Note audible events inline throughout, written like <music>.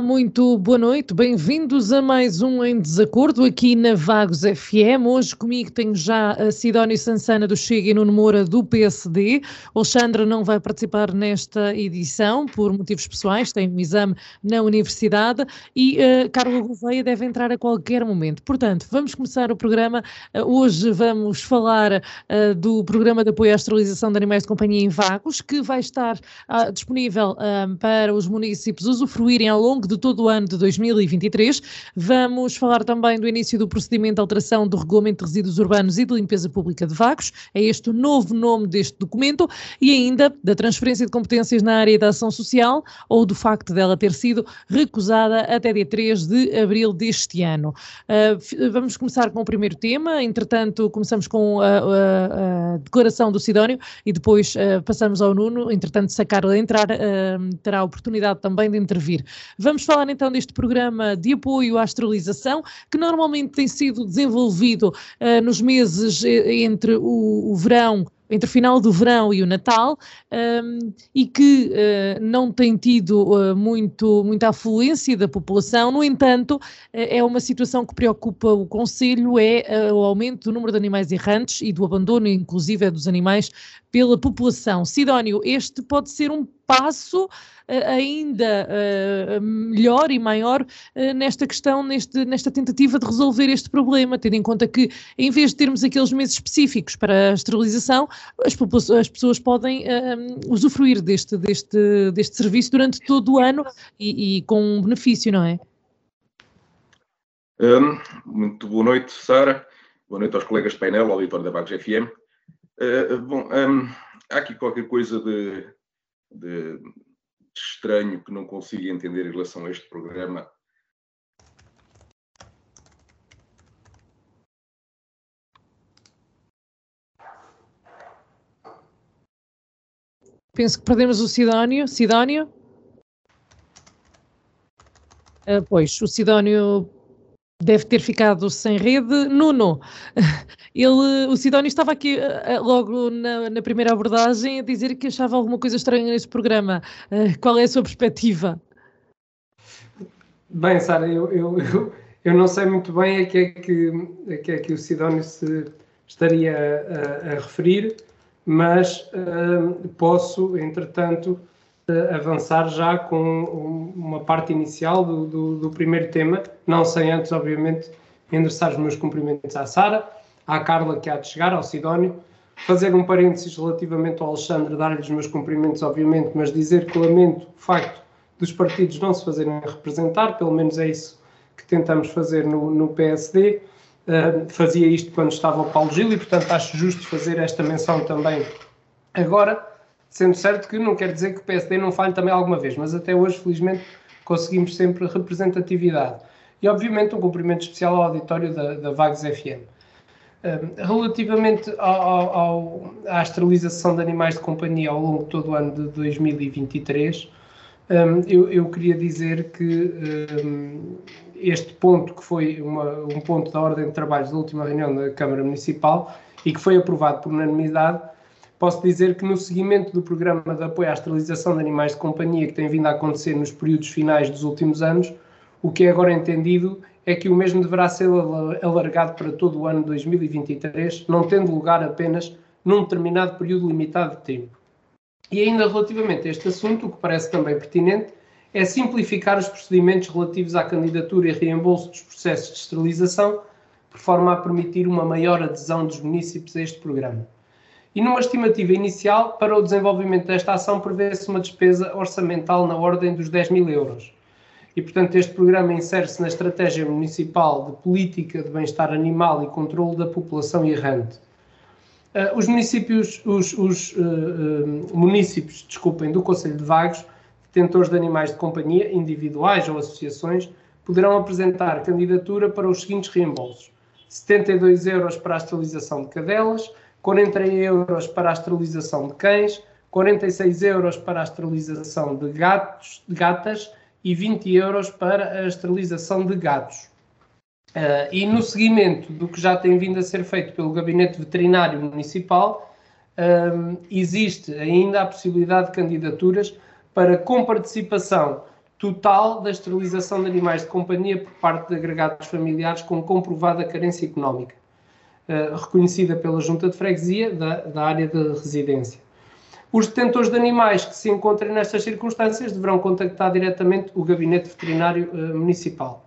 Muito boa noite, bem-vindos a mais um Em Desacordo aqui na Vagos FM. Hoje comigo tenho já a Sidónio Sansana do Chega e Nuno Moura do PSD. O Alexandre não vai participar nesta edição por motivos pessoais, tem um exame na universidade e uh, Carla Gouveia deve entrar a qualquer momento. Portanto, vamos começar o programa. Uh, hoje vamos falar uh, do programa de apoio à esterilização de animais de companhia em Vagos, que vai estar disponível para os municípios usufruírem ao longo de todo o ano de 2023. Vamos falar também do início do procedimento de alteração do Regulamento de Resíduos Urbanos e de Limpeza Pública de Vagos, é este o novo nome deste documento, e ainda da transferência de competências na área da ação social ou do facto dela ter sido recusada até dia 3 de abril deste ano. Uh, vamos começar com o primeiro tema, entretanto, começamos com a, a, a declaração do Sidónio e depois uh, passamos ao Nuno. Entretanto, se a Carla entrar, uh, terá a oportunidade também de intervir. Vamos falar então deste programa de apoio à esterilização, que normalmente tem sido desenvolvido uh, nos meses eh, entre o, o verão entre o final do verão e o Natal um, e que uh, não tem tido uh, muito, muita afluência da população. No entanto, uh, é uma situação que preocupa o Conselho, é o aumento do número de animais errantes e do abandono, inclusive, dos animais pela população. Sidónio, este pode ser um passo ainda uh, melhor e maior uh, nesta questão, neste, nesta tentativa de resolver este problema, tendo em conta que, em vez de termos aqueles meses específicos para a esterilização, as, as pessoas podem usufruir deste, deste, deste serviço durante todo o ano e, e com um benefício, não é? Um, muito boa noite, Sara. Boa noite aos colegas de painel, ao auditório da Bagos FM. Uh, bom, um, há aqui qualquer coisa de, de, estranho que não consigo entender em relação a este programa. Penso que perdemos o Sidónio. Sidónio? Uh, pois, o Sidónio deve ter ficado sem rede. Nuno, <laughs> ele, o Sidónio estava aqui uh, logo na, na, primeira abordagem a dizer que achava alguma coisa estranha neste programa. Uh, qual é a sua perspectiva? Bem, Sara, eu, eu, eu, eu, não sei muito bem a que é que, que, é que o Sidónio se estaria a, a referir, mas uh, posso, entretanto, avançar já com uma parte inicial do, do, do, primeiro tema, não sem antes, obviamente, endereçar os meus cumprimentos à Sara, à Carla que há de chegar, ao Sidónio, fazer um parênteses relativamente ao Alexandre, dar-lhe os meus cumprimentos, obviamente, mas dizer que lamento o facto dos partidos não se fazerem representar, pelo menos é isso que tentamos fazer no, no PSD. Uh, fazia isto quando estava o Paulo Gil e, portanto, acho justo fazer esta menção também agora sendo certo que não quer dizer que o PSD não falhe também alguma vez, mas até hoje, felizmente, conseguimos sempre representatividade. E, obviamente, um cumprimento especial ao auditório da, da Vagos FM. Relativamente ao, ao, à esterilização de animais de companhia ao longo de todo o ano de 2023, um, eu, eu, queria dizer que este ponto, que foi uma, um ponto da ordem de trabalhos da última reunião da Câmara Municipal e que foi aprovado por unanimidade, posso dizer que no seguimento do programa de apoio à esterilização de animais de companhia que tem vindo a acontecer nos períodos finais dos últimos anos, o que é agora entendido é que o mesmo deverá ser alargado para todo o ano 2023, não tendo lugar apenas num determinado período limitado de tempo. E ainda relativamente a este assunto, o que parece também pertinente é simplificar os procedimentos relativos à candidatura e reembolso dos processos de esterilização, por forma a permitir uma maior adesão dos municípios a este programa e numa estimativa inicial para o desenvolvimento desta ação prevê-se uma despesa orçamental na ordem dos 10 mil euros. E, portanto, este programa insere-se na Estratégia Municipal de Política de Bem-Estar Animal e Controlo da População Errante. Uh, os municípios, os, os uh, uh, municípios, desculpem, do Conselho de Vagos detentores de animais de companhia, individuais ou associações, poderão apresentar candidatura para os seguintes reembolsos: 72 euros para a esterilização de cadelas, 40 euros para a esterilização de cães, 46 euros para a esterilização de gatos, de gatas e 20 euros para a esterilização de gatos. Uh, e no seguimento do que já tem vindo a ser feito pelo Gabinete Veterinário Municipal, um, existe ainda a possibilidade de candidaturas para comparticipação total da esterilização de animais de companhia por parte de agregados familiares com comprovada carência económica, uh, reconhecida pela Junta de Freguesia da, da área de residência. Os detentores de animais que se encontrem nestas circunstâncias deverão contactar diretamente o Gabinete Veterinário uh, Municipal.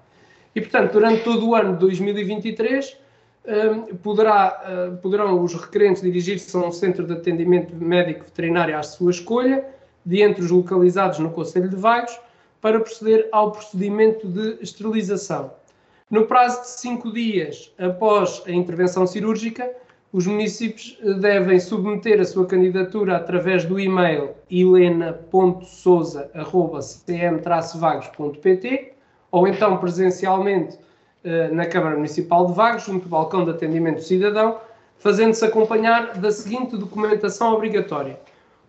E, portanto, durante todo o ano de 2023, um, poderá, poderão os requerentes dirigir-se a um centro de atendimento médico veterinário à sua escolha, de entre os localizados no Conselho de Vagos, para proceder ao procedimento de esterilização. No prazo de cinco dias após a intervenção cirúrgica, os municípios devem submeter a sua candidatura através do e-mail helena.souza.cm-vagos.pt ou então presencialmente eh, na Câmara Municipal de Vagos, junto ao balcão de atendimento cidadão, fazendo-se acompanhar da seguinte documentação obrigatória: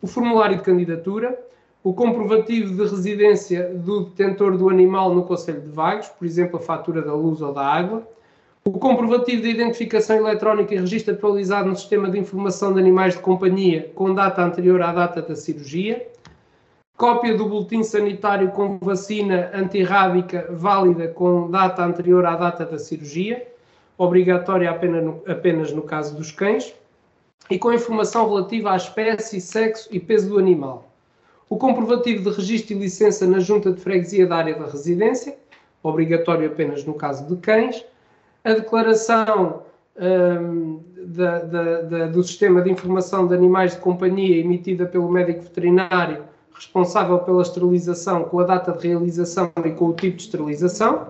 o formulário de candidatura, o comprovativo de residência do detentor do animal no Conselho de Vagos, por exemplo, a fatura da luz ou da água, o comprovativo de identificação eletrónica e registro atualizado no Sistema de Informação de Animais de Companhia com data anterior à data da cirurgia, cópia do boletim sanitário com vacina antirrábica válida com data anterior à data da cirurgia, obrigatória apenas no, apenas no caso dos cães, e com informação relativa à espécie, sexo e peso do animal. O comprovativo de registro e licença na junta de freguesia da área da residência, obrigatório apenas no caso de cães, a declaração um, da, da, da, do sistema de informação de animais de companhia emitida pelo médico veterinário responsável pela esterilização com a data de realização e com o tipo de esterilização,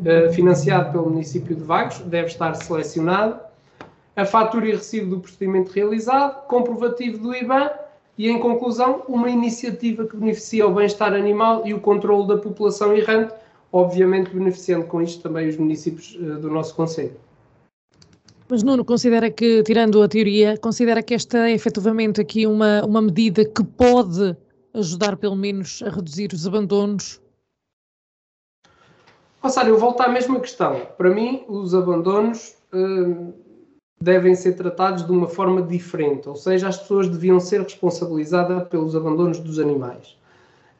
uh, financiado pelo município de Vagos, deve estar selecionado, a fatura e recibo do procedimento realizado, comprovativo do IBAN e, em conclusão, uma iniciativa que beneficia o bem-estar animal e o controle da população errante, obviamente beneficiando com isto também os municípios uh, do nosso Conselho. Mas Nuno, considera que, tirando a teoria, considera que esta é efetivamente aqui uma, uma medida que pode ajudar pelo menos a reduzir os abandonos? Rosário, eu volto à mesma questão. Para mim, os abandonos hum, devem ser tratados de uma forma diferente, ou seja, as pessoas deviam ser responsabilizadas pelos abandonos dos animais.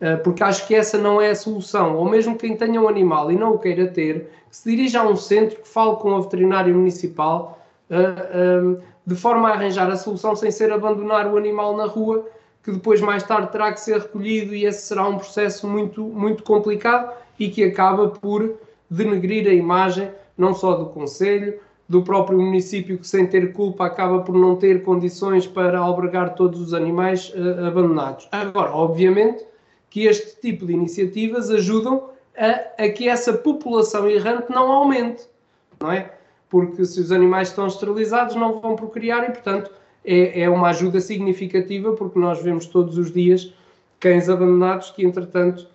Uh, porque acho que essa não é a solução. Ou mesmo quem tenha um animal e não o queira ter, que se dirija a um centro, que fale com a veterinária municipal, uh, de forma a arranjar a solução sem ser abandonar o animal na rua que depois mais tarde terá que ser recolhido e esse será um processo muito, muito complicado e que acaba por denegrir a imagem não só do Conselho, do próprio município que sem ter culpa acaba por não ter condições para albergar todos os animais uh, abandonados. Agora, obviamente que este tipo de iniciativas ajudam a, a que essa população errante não aumente, não é? Porque se os animais estão esterilizados não vão procriar e, portanto, é, é uma ajuda significativa, porque nós vemos todos os dias cães abandonados que, entretanto,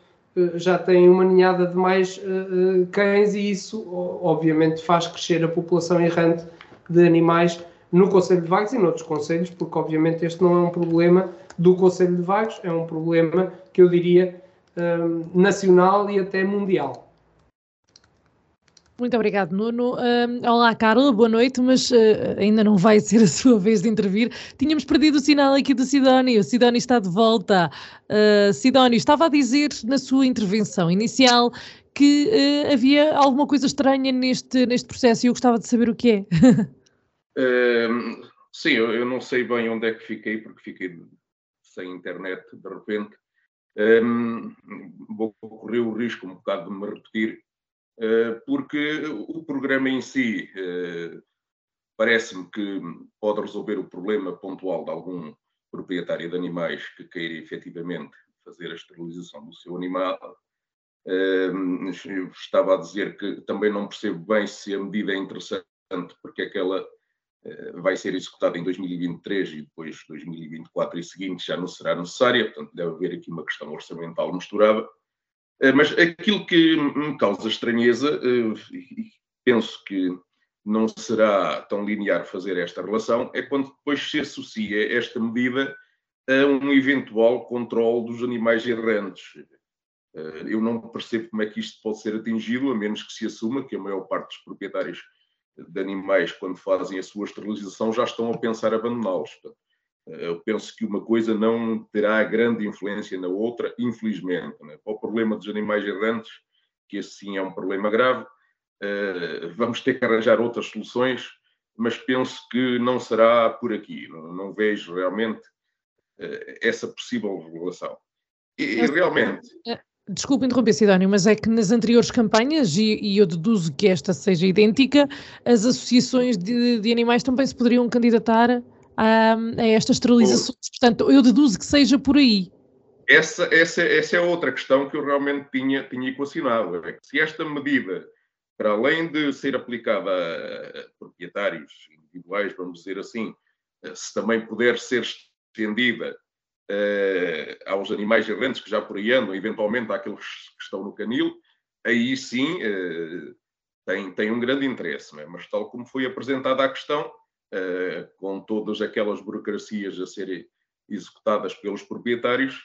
já têm uma ninhada de mais uh, cães e isso, obviamente, faz crescer a população errante de animais no Conselho de Vagos e noutros conselhos, porque, obviamente, este não é um problema do Conselho de Vagos, é um problema que eu diria nacional e até mundial. Muito obrigado, Nuno. Uh, olá, Carla, boa noite, mas uh, ainda não vai ser a sua <laughs> vez de intervir. Tínhamos perdido o sinal aqui do Sidónio. O Sidónio está de volta. Uh, Sidónio, estava a dizer na sua intervenção inicial que uh, havia alguma coisa estranha neste, neste processo e eu gostava de saber o que é. <laughs> uh, sim, eu, eu, não sei bem onde é que fiquei, porque fiquei sem internet de repente. Um, vou correr o risco um bocado de me repetir porque o programa em si eh, parece-me que pode resolver o problema pontual de algum proprietário de animais que queira efetivamente fazer a esterilização do seu animal. Eh, eu estava a dizer que também não percebo bem se a medida é interessante, porque é que ela vai ser executada em 2023 e depois 2024 e seguinte já não será necessária, portanto deve haver aqui uma questão orçamental misturada. Mas aquilo que me causa estranheza, e penso que não será tão linear fazer esta relação, é quando depois se associa esta medida a um eventual controle dos animais errantes. Eu não percebo como é que isto pode ser atingido, a menos que se assuma que a maior parte dos proprietários de animais, quando fazem a sua esterilização, já estão a pensar abandoná-los. Eu penso que uma coisa não terá grande influência na outra, infelizmente. Né? Para o problema dos animais errantes, que esse sim é um problema grave, eh, vamos ter que arranjar outras soluções, mas penso que não será por aqui. Não, não vejo realmente eh, essa possível regulação. E, realmente. Eh, desculpe interromper, Sidónio, mas é que nas anteriores campanhas, e, e, eu deduzo que esta seja idêntica, as associações de, de animais também se poderiam candidatar a, a estas esterilizações. Portanto, eu deduzo que seja por aí. Essa, essa, essa é outra questão que eu realmente tinha, tinha equacionado. É que se esta medida para além de ser aplicada a proprietários individuais, vamos dizer assim, eh, se também puder ser estendida uh, aos animais errantes que já por aí andam, eventualmente àqueles que estão no canil, aí sim uh, tem, tem um grande interesse. É? Mas tal como foi apresentada a questão, com todas aquelas burocracias a serem executadas pelos proprietários,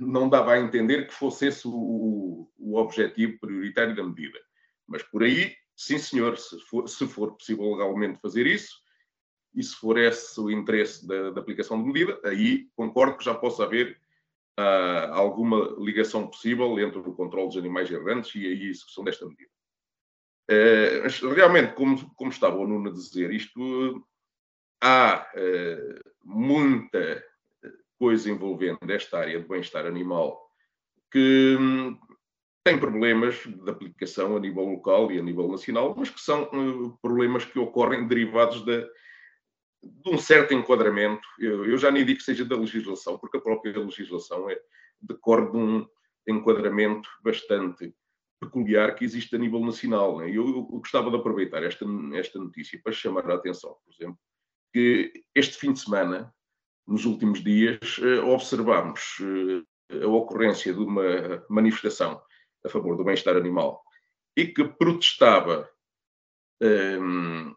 não dava a entender que fosse esse o, o objetivo prioritário da medida. Mas por aí, sim senhor, se for, se for possível legalmente fazer isso, e se for esse o interesse da, da aplicação de medida, aí concordo que já possa haver uh, alguma ligação possível entre o controle dos animais errantes e a execução desta medida. Mas realmente, como, como estava o Nuno a dizer, isto há uh, muita coisa envolvendo esta área de bem-estar animal que tem problemas de aplicação a nível local e a nível nacional, mas que são problemas que ocorrem derivados de, de um certo enquadramento. Eu, eu, já nem digo que seja da legislação, porque a própria legislação é, decorre de um enquadramento bastante peculiar que existe a nível nacional. Né? Eu, eu, gostava de aproveitar esta, esta notícia para chamar a atenção, por exemplo, que este fim de semana, nos últimos dias, uh, observamos uh, a ocorrência de uma manifestação a favor do bem-estar animal e que protestava um,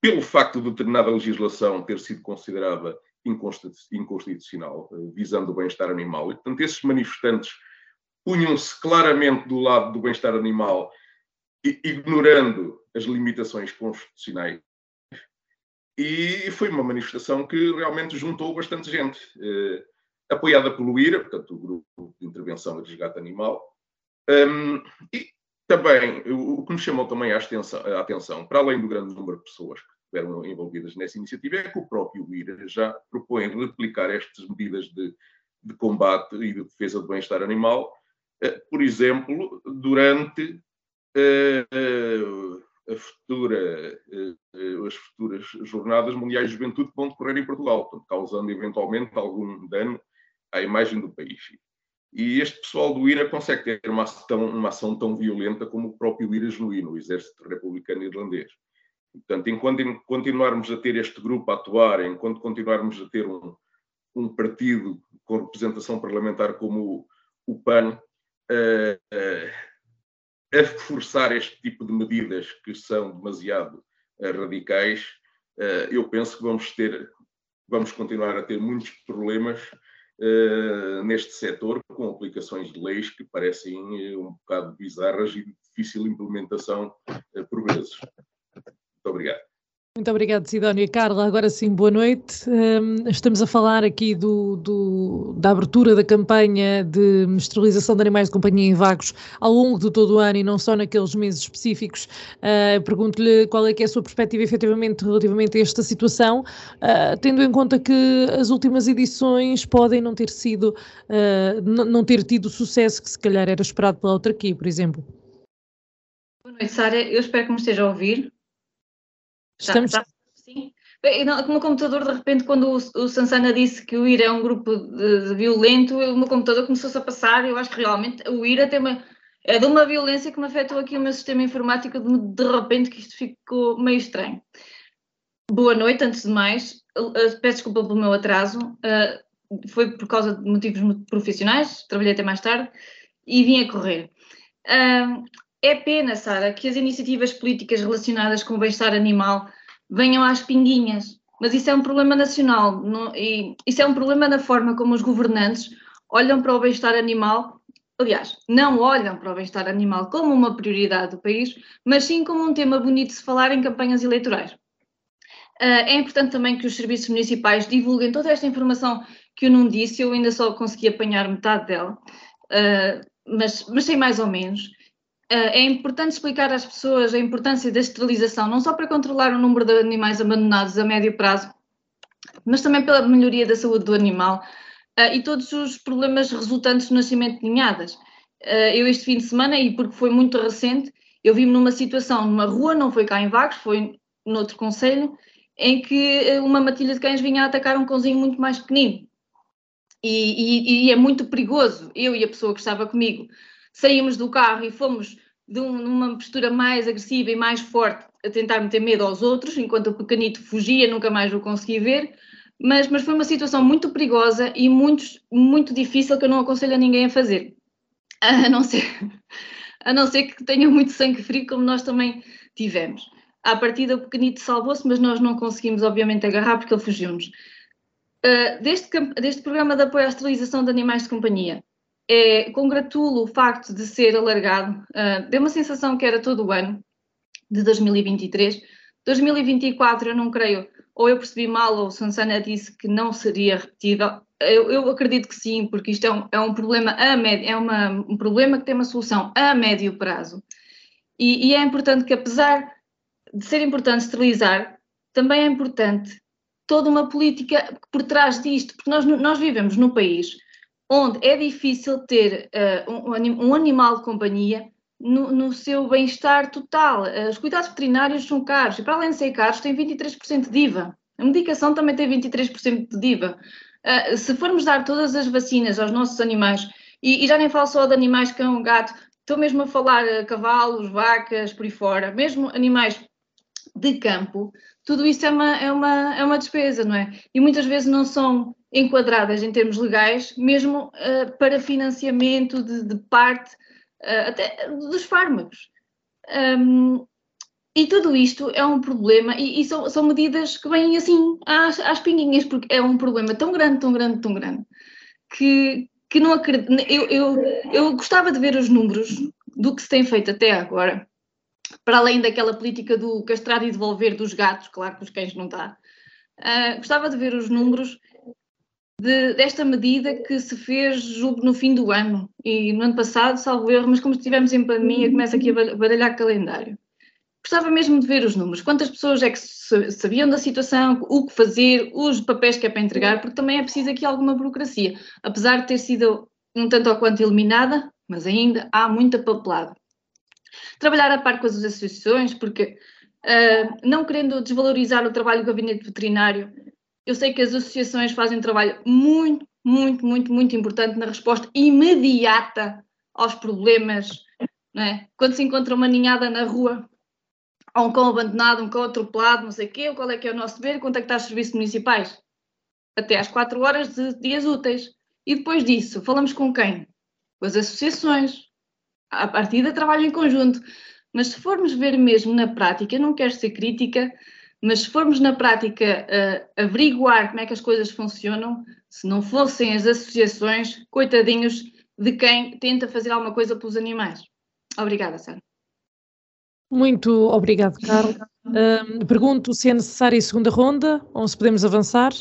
pelo facto de determinada legislação ter sido considerada inconstitucional, eh, visando o bem-estar animal. E, portanto, esses manifestantes punham-se claramente do lado do bem-estar animal, ignorando as limitações constitucionais. E foi uma manifestação que realmente juntou bastante gente, eh, apoiada pelo IRA, portanto, o Grupo de Intervenção e Resgate Animal, um, e também, o que me chamou também a atenção, a atenção, para além do grande número de pessoas que estiveram envolvidas nessa iniciativa, é que o próprio IRA já propõe replicar estas medidas de, de combate e de defesa do bem-estar animal, por exemplo, durante uh, a futura, as futuras Jornadas Mundiais de Juventude que vão decorrer em Portugal, portanto, causando eventualmente algum dano à imagem do país. E este pessoal do IRA consegue ter uma ação, uma ação tão violenta como o próprio IRA genuíno, o Exército Republicano Irlandês. Portanto, enquanto continuarmos a ter este grupo a atuar, enquanto continuarmos a ter um, um partido com representação parlamentar como o, o PAN, a forçar este tipo de medidas que são demasiado uh, radicais, eu penso que vamos ter, vamos continuar a ter muitos problemas neste setor, com aplicações de leis que parecem um bocado bizarras e de difícil implementação por vezes. Muito obrigado. Muito obrigado, Sidónia. Carla, agora sim, boa noite. Um, estamos a falar aqui do, do, da abertura da campanha de esterilização de animais de companhia em vagos ao longo de todo o ano e não só naqueles meses específicos. Uh, Pergunto-lhe qual é que é a sua perspectiva efetivamente relativamente a esta situação, uh, tendo em conta que as últimas edições podem não ter sido, uh, não ter tido o sucesso que se calhar era esperado pela outra aqui, por exemplo. Boa noite, Sara. Eu espero que me esteja a ouvir. Estamos... Já, já, sim. No meu computador, de repente, quando o, o Sansana disse que o IRA é um grupo de, de violento, o meu computador começou-se a passar. Eu acho que realmente o IRA tem uma, é de uma violência que me afetou aqui o meu sistema informático de, de repente, que isto ficou meio estranho. Boa noite, antes de mais. peço desculpa pelo meu atraso. Uh, foi por causa de motivos profissionais, trabalhei até mais tarde e vim a correr. Uh, é pena, Sara, que as iniciativas políticas relacionadas com o bem-estar animal venham às pinguinhas, mas isso é um problema nacional não, e isso é um problema na forma como os governantes olham para o bem-estar animal. Aliás, não olham para o bem-estar animal como uma prioridade do país, mas sim como um tema bonito de se falar em campanhas eleitorais. Uh, é importante também que os serviços municipais divulguem toda esta informação que eu não disse, eu ainda só consegui apanhar metade dela, uh, mas, mas sei mais ou menos. Uh, é importante explicar às pessoas a importância da esterilização, não só para controlar o número de animais abandonados a médio prazo, mas também pela melhoria da saúde do animal e todos os problemas resultantes do nascimento de ninhadas. eu este fim de semana, e porque foi muito recente, eu vi-me numa situação numa rua, não foi cá em Vagos, foi noutro conselho, em que uma matilha de cães vinha a atacar um cãozinho muito mais pequenino. E, e, e, é muito perigoso. Eu e a pessoa que estava comigo saímos do carro e fomos de um, numa postura mais agressiva e mais forte a tentar meter medo aos outros, enquanto o pequenito fugia, nunca mais o consegui ver. Mas, mas foi uma situação muito perigosa e muito, muito difícil que eu não aconselho a ninguém a fazer. <laughs> A não ser, a não ser que tenha muito sangue frio, como nós também tivemos. À partida, o pequenito salvou-se, mas nós não conseguimos, obviamente, agarrar porque ele fugiu-nos. Uh, deste, deste programa de apoio à esterilização de animais de companhia, é, congratulo o facto de ser alargado. Uh, deu uma sensação que era todo o ano, de 2023. 2024, eu não creio, ou eu percebi mal, ou Sansana disse que não seria repetível. Eu, eu acredito que sim, porque isto é um, é um problema a médio, é uma, um problema que tem uma solução a médio prazo. E, e é importante que, apesar de ser importante esterilizar, também é importante toda uma política por trás disto, porque nós, nós vivemos num país onde é difícil ter uh, um, um, animal de companhia no, no seu bem-estar total. Uh, os cuidados veterinários são caros e, para além de ser caros, têm 23% de IVA. A medicação também tem 23% de IVA. Uh, se formos dar todas as vacinas aos nossos animais, e, e, já nem falo só de animais cão, gato, estou mesmo a falar cavalos, vacas, por aí fora, mesmo animais de campo, tudo isso é uma, é, uma, é uma despesa, não é? E muitas vezes não são enquadradas em termos legais, mesmo uh, para financiamento de, de parte uh, até dos fármacos. Um, e tudo isto é um problema, e, e são, são, medidas que vêm assim às, às pinguinhas, porque é um problema tão grande, tão grande, tão grande, que, que não acredito. Eu, eu, eu gostava de ver os números do que se tem feito até agora, para além daquela política do castrar e devolver dos gatos, claro que os cães não dá, uh, gostava de ver os números de, desta medida que se fez, julgo, no fim do ano e no ano passado, salvo erro, mas como estivemos em pandemia, começa aqui a baralhar calendário. Gostava mesmo de ver os números, quantas pessoas é que sabiam da situação, o que fazer, os papéis que é para entregar, porque também é preciso aqui alguma burocracia, apesar de ter sido um tanto ou quanto eliminada, mas ainda há muita papelada trabalhar a par com as associações, porque uh, não querendo desvalorizar o trabalho do gabinete veterinário, eu sei que as associações fazem um trabalho muito, muito, muito, muito importante na resposta imediata aos problemas. É? Quando se encontra uma ninhada na rua, ou um cão abandonado, um cão atropelado, não sei o quê, qual é que é o nosso dever? Contactar os serviços municipais. Até às 4 horas de dias úteis. E depois disso, falamos com quem? Com as associações, à partida trabalho em conjunto. Mas se formos ver mesmo na prática, não quero ser crítica, mas se formos na prática uh, averiguar como é que as coisas funcionam, se não fossem as associações, coitadinhos de quem tenta fazer alguma coisa pelos animais. Obrigada, Sara. Muito obrigado, Carla. <laughs> Uh, pergunto se é necessária a segunda ronda ou se podemos avançar.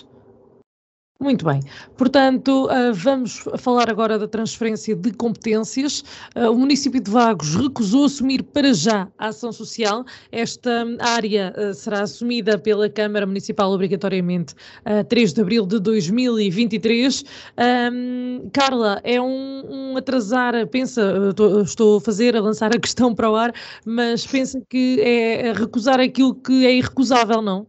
Muito bem. Portanto, uh, vamos falar agora da transferência de competências. Uh, o município de Vagos recusou assumir para já a ação social. Esta área uh, será assumida pela Câmara Municipal obrigatoriamente a 3 de abril de 2023. Um, Carla, é um, um atrasar, pensa, tô, estou a fazer, a lançar a questão para o ar, mas pensa que é recusar aquilo que é irrecusável, não?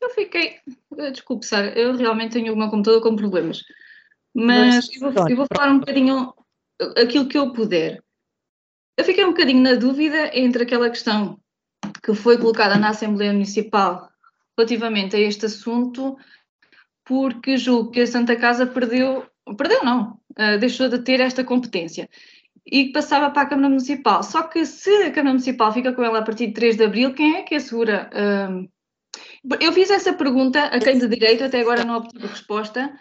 Eu fiquei. Eh, desculpe, Sara, eu realmente tenho o meu computador com problemas. Mas, eu, vou, eu vou falar um bocadinho aquilo que eu puder. Eu fiquei um bocadinho na dúvida entre aquela questão que foi colocada na Assembleia Municipal relativamente a este assunto, porque julgo que a Santa Casa perdeu, perdeu não, uh, deixou de ter esta competência e passava para a Câmara Municipal. Só que se a Câmara Municipal fica com ela a partir de 3 de Abril, quem é que assegura? Uh, eu fiz essa pergunta a quem de direito, até agora não obtive resposta.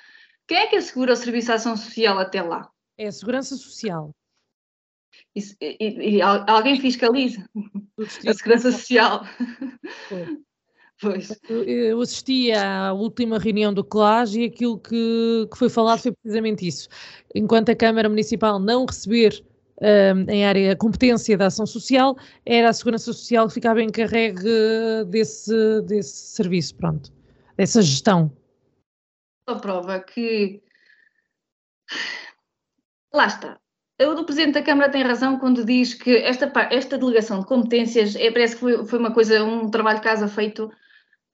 Quem é que assegura o Serviço de Ação Social até lá? É a Segurança Social. E, e, e alguém fiscaliza a Segurança Social. Pois. Eu assisti à última reunião do CLAS e aquilo que, que foi falado <laughs> foi precisamente isso. Enquanto a Câmara Municipal não receber em área competência da ação social, era a Segurança Social que ficava encarregue desse, desse serviço, pronto, dessa gestão. A prova que. Lá está. O do Presidente da Câmara tem razão quando diz que esta, esta delegação de competências é, parece que foi, foi uma coisa, um trabalho de casa feito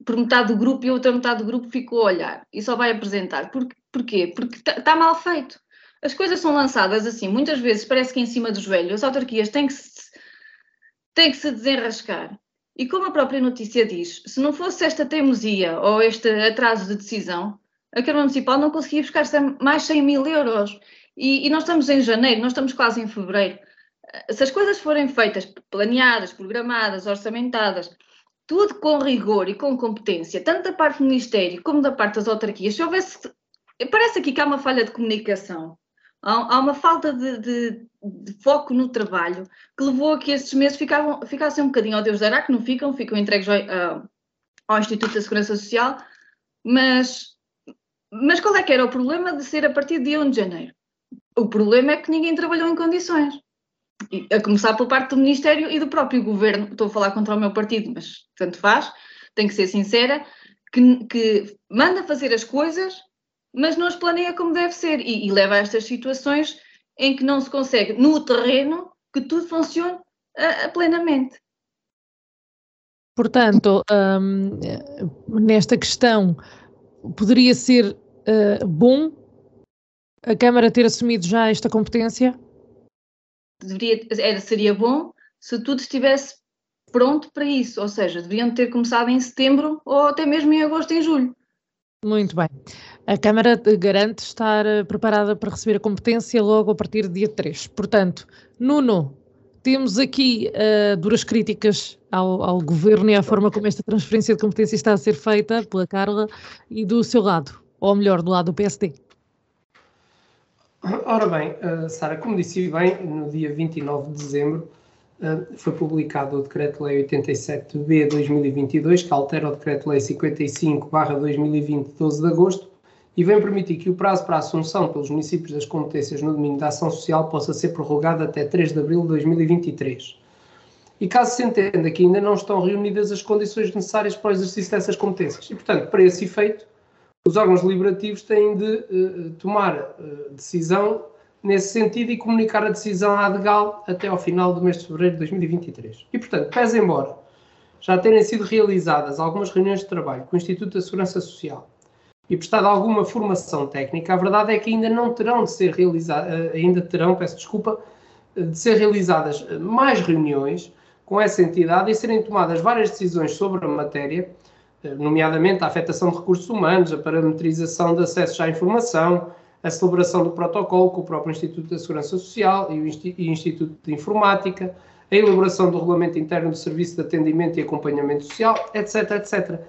por metade do grupo e outra metade do grupo ficou a olhar e só vai apresentar. Por, porquê? Porque está tá mal feito. As coisas são lançadas assim, muitas vezes parece que em cima dos velhos, as autarquias têm que se, têm que se desenrascar. E como a própria notícia diz, se não fosse esta teimosia ou este atraso de decisão, a Câmara Municipal não conseguia buscar mais 100 mil euros. E, e nós estamos em janeiro, nós estamos quase em fevereiro. Se as coisas forem feitas, planeadas, programadas, orçamentadas, tudo com rigor e com competência, tanto da parte do Ministério como da parte das autarquias, se houvesse. Parece aqui que há uma falha de comunicação, há, uma falta de, de, de, foco no trabalho que levou a que estes meses ficavam, ficassem um bocadinho ao Deus dará, que não ficam, ficam entregues ao, ao Instituto da Segurança Social, mas, mas qual é que era o problema de ser a partir de dia 1 de janeiro? O problema é que ninguém trabalhou em condições a começar pela parte do Ministério e do próprio Governo, estou a falar contra o meu partido, mas tanto faz, tenho que ser sincera, que, que manda fazer as coisas, mas não as planeia como deve ser e, e, leva a estas situações em que não se consegue, no terreno, que tudo funcione plenamente. Portanto, um, nesta questão, poderia ser uh, bom a Câmara ter assumido já esta competência? deveria, era, seria bom se tudo estivesse pronto para isso, ou seja, deveriam ter começado em setembro ou até mesmo em agosto, em julho. Muito bem. A Câmara garante estar eh, preparada para receber a competência logo a partir do dia 3. Portanto, Nuno, temos aqui uh, duras críticas ao, ao, Governo e à forma como esta transferência de competência está a ser feita pela Carla e do seu lado, ou melhor, do lado do PSD. Ora bem, uh, Sara, como disse bem, no dia 29 de dezembro foi publicado o Decreto-Lei 87-B 2022, que altera o Decreto-Lei 55-2020, 12 de agosto, e vem permitir que o prazo para a assunção pelos municípios das competências no domínio da ação social possa ser prorrogado até 3 de abril de 2023. E caso se entenda que ainda não estão reunidas as condições necessárias para o exercício dessas competências. E, portanto, para esse efeito, os órgãos deliberativos têm de uh, tomar uh, decisão nesse sentido e comunicar a decisão à ADEGAL até ao final do mês de fevereiro de 2023. E, portanto, pese embora já terem sido realizadas algumas reuniões de trabalho com o Instituto da Segurança Social e prestada alguma formação técnica, a verdade é que ainda não terão de ser realizadas, ainda terão, peço desculpa, de ser realizadas mais reuniões com essa entidade e serem tomadas várias decisões sobre a matéria nomeadamente a afetação de recursos humanos, a parametrização de acesso à informação, a celebração do protocolo com o próprio Instituto da Segurança Social e o Instituto de Informática, a elaboração do regulamento interno do Serviço de Atendimento e Acompanhamento Social, etc, etc.